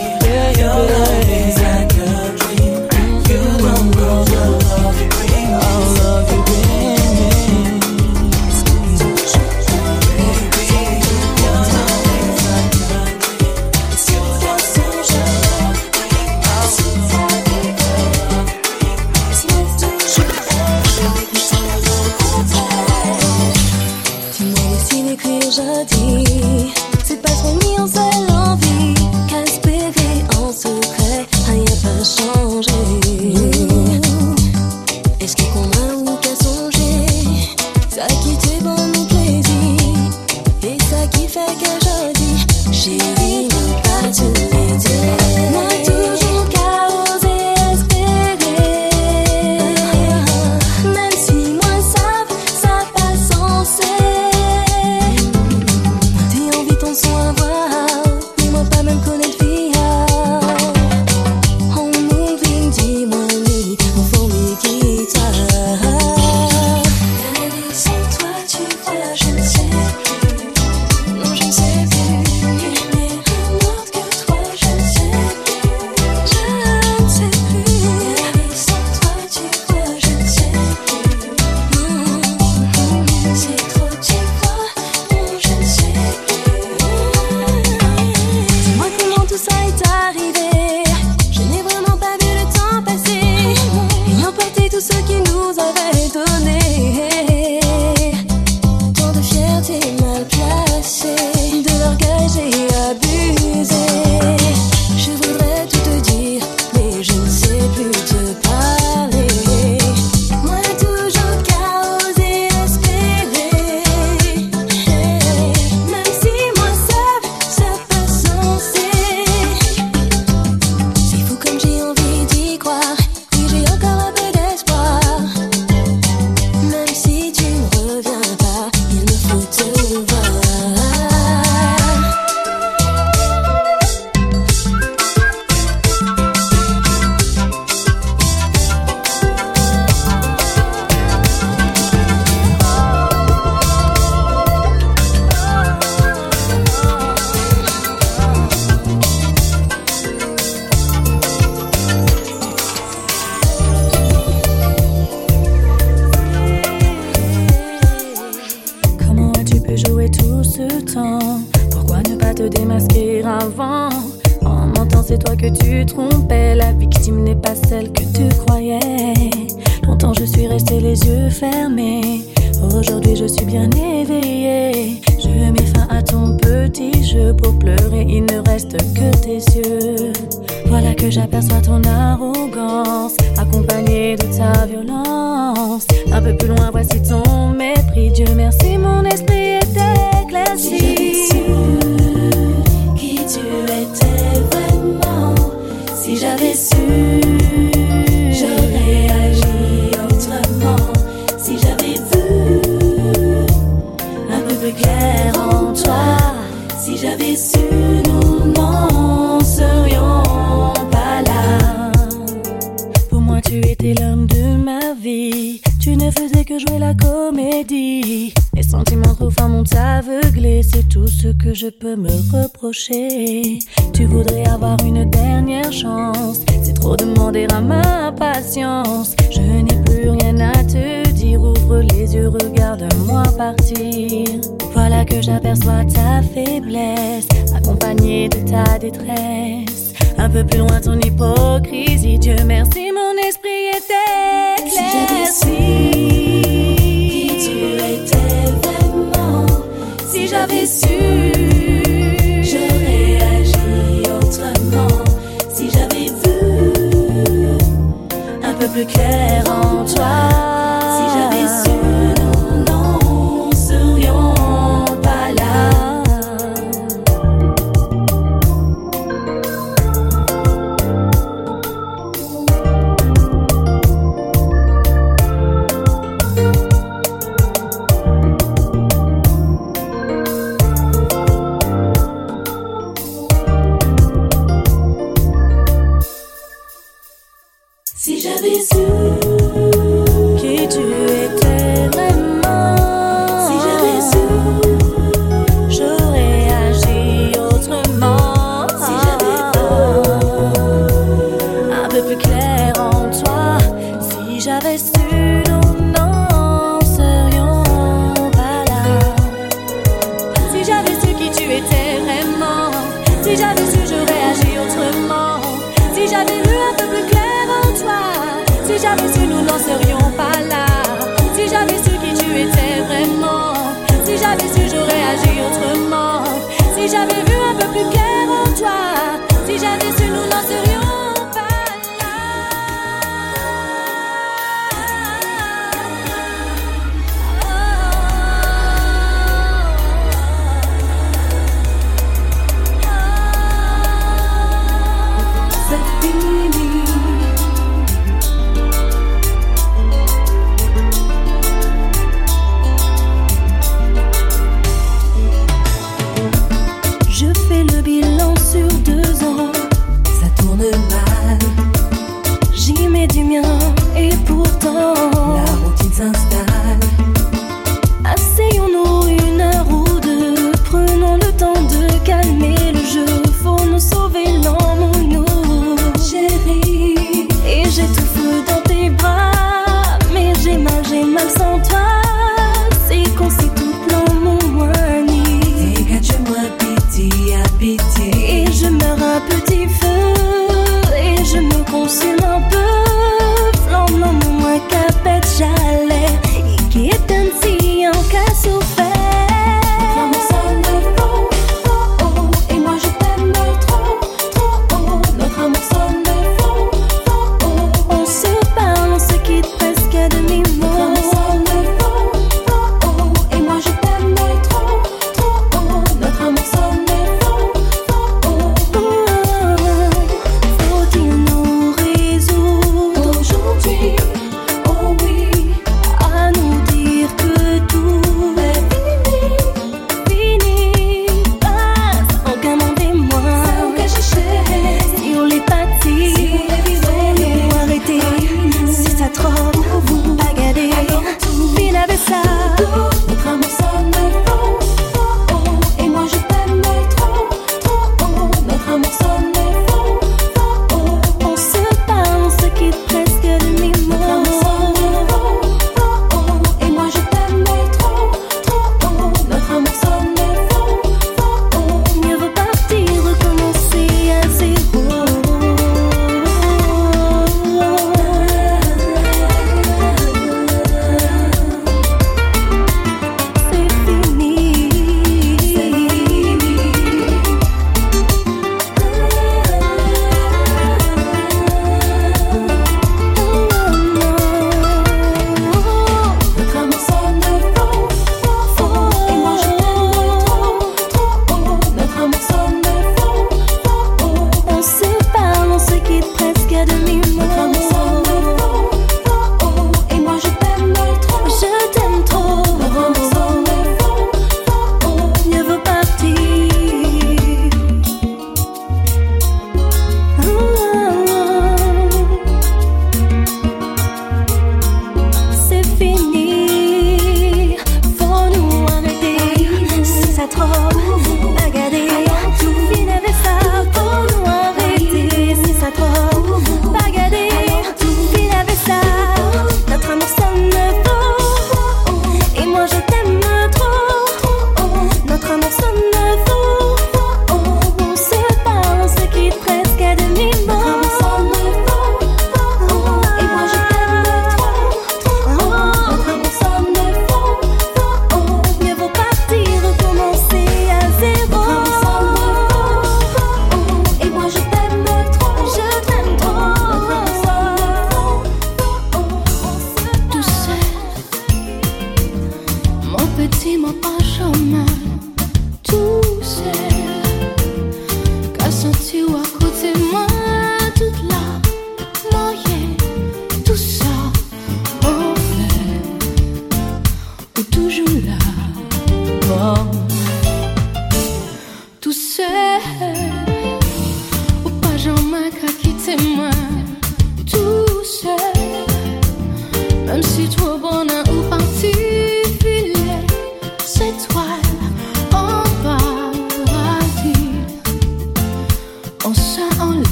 si j'avais su, nous n'en serions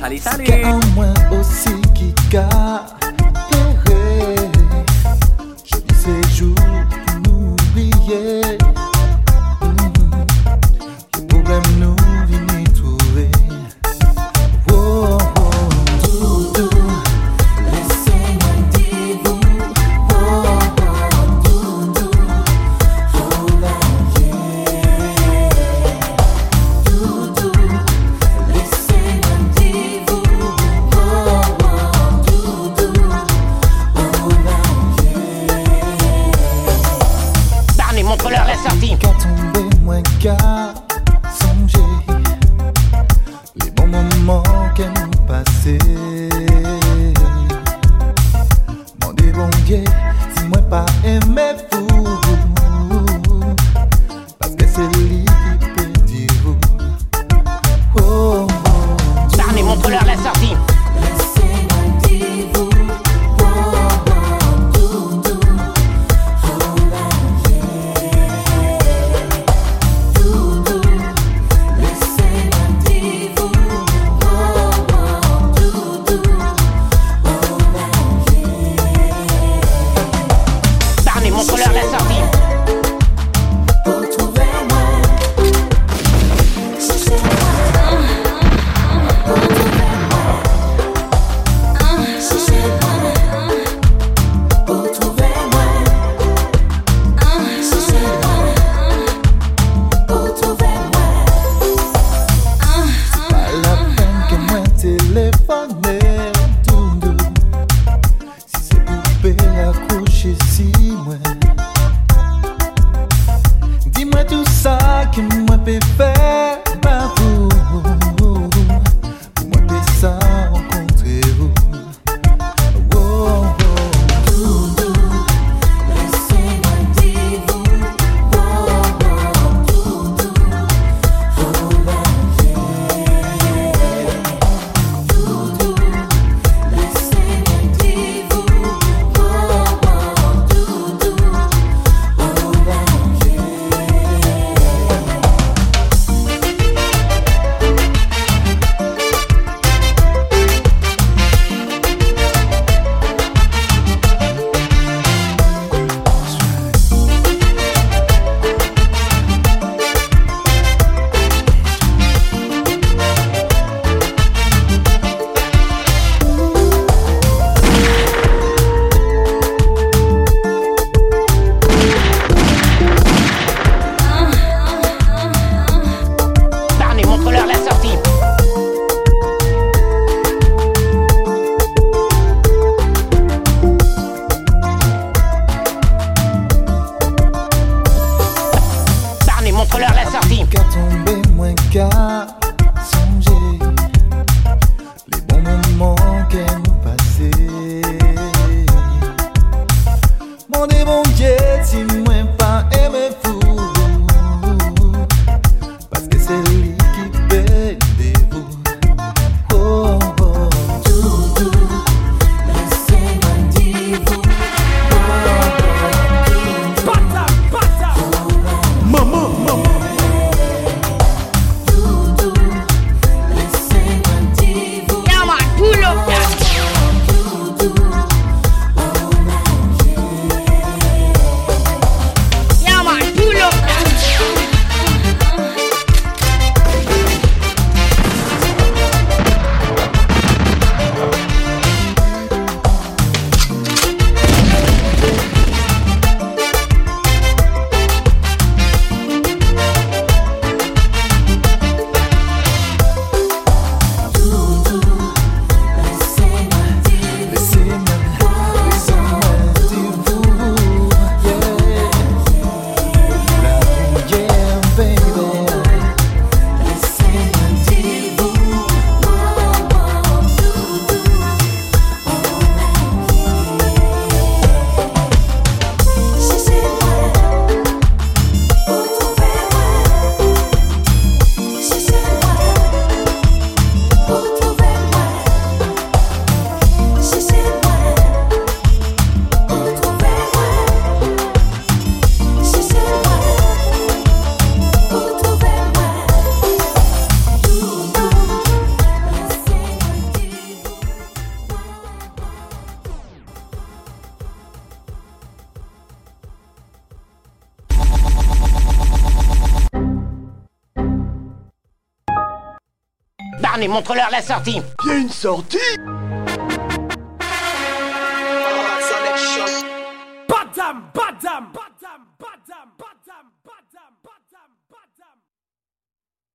Nathalie, salut. Montre-leur la sortie. Il y a une sortie?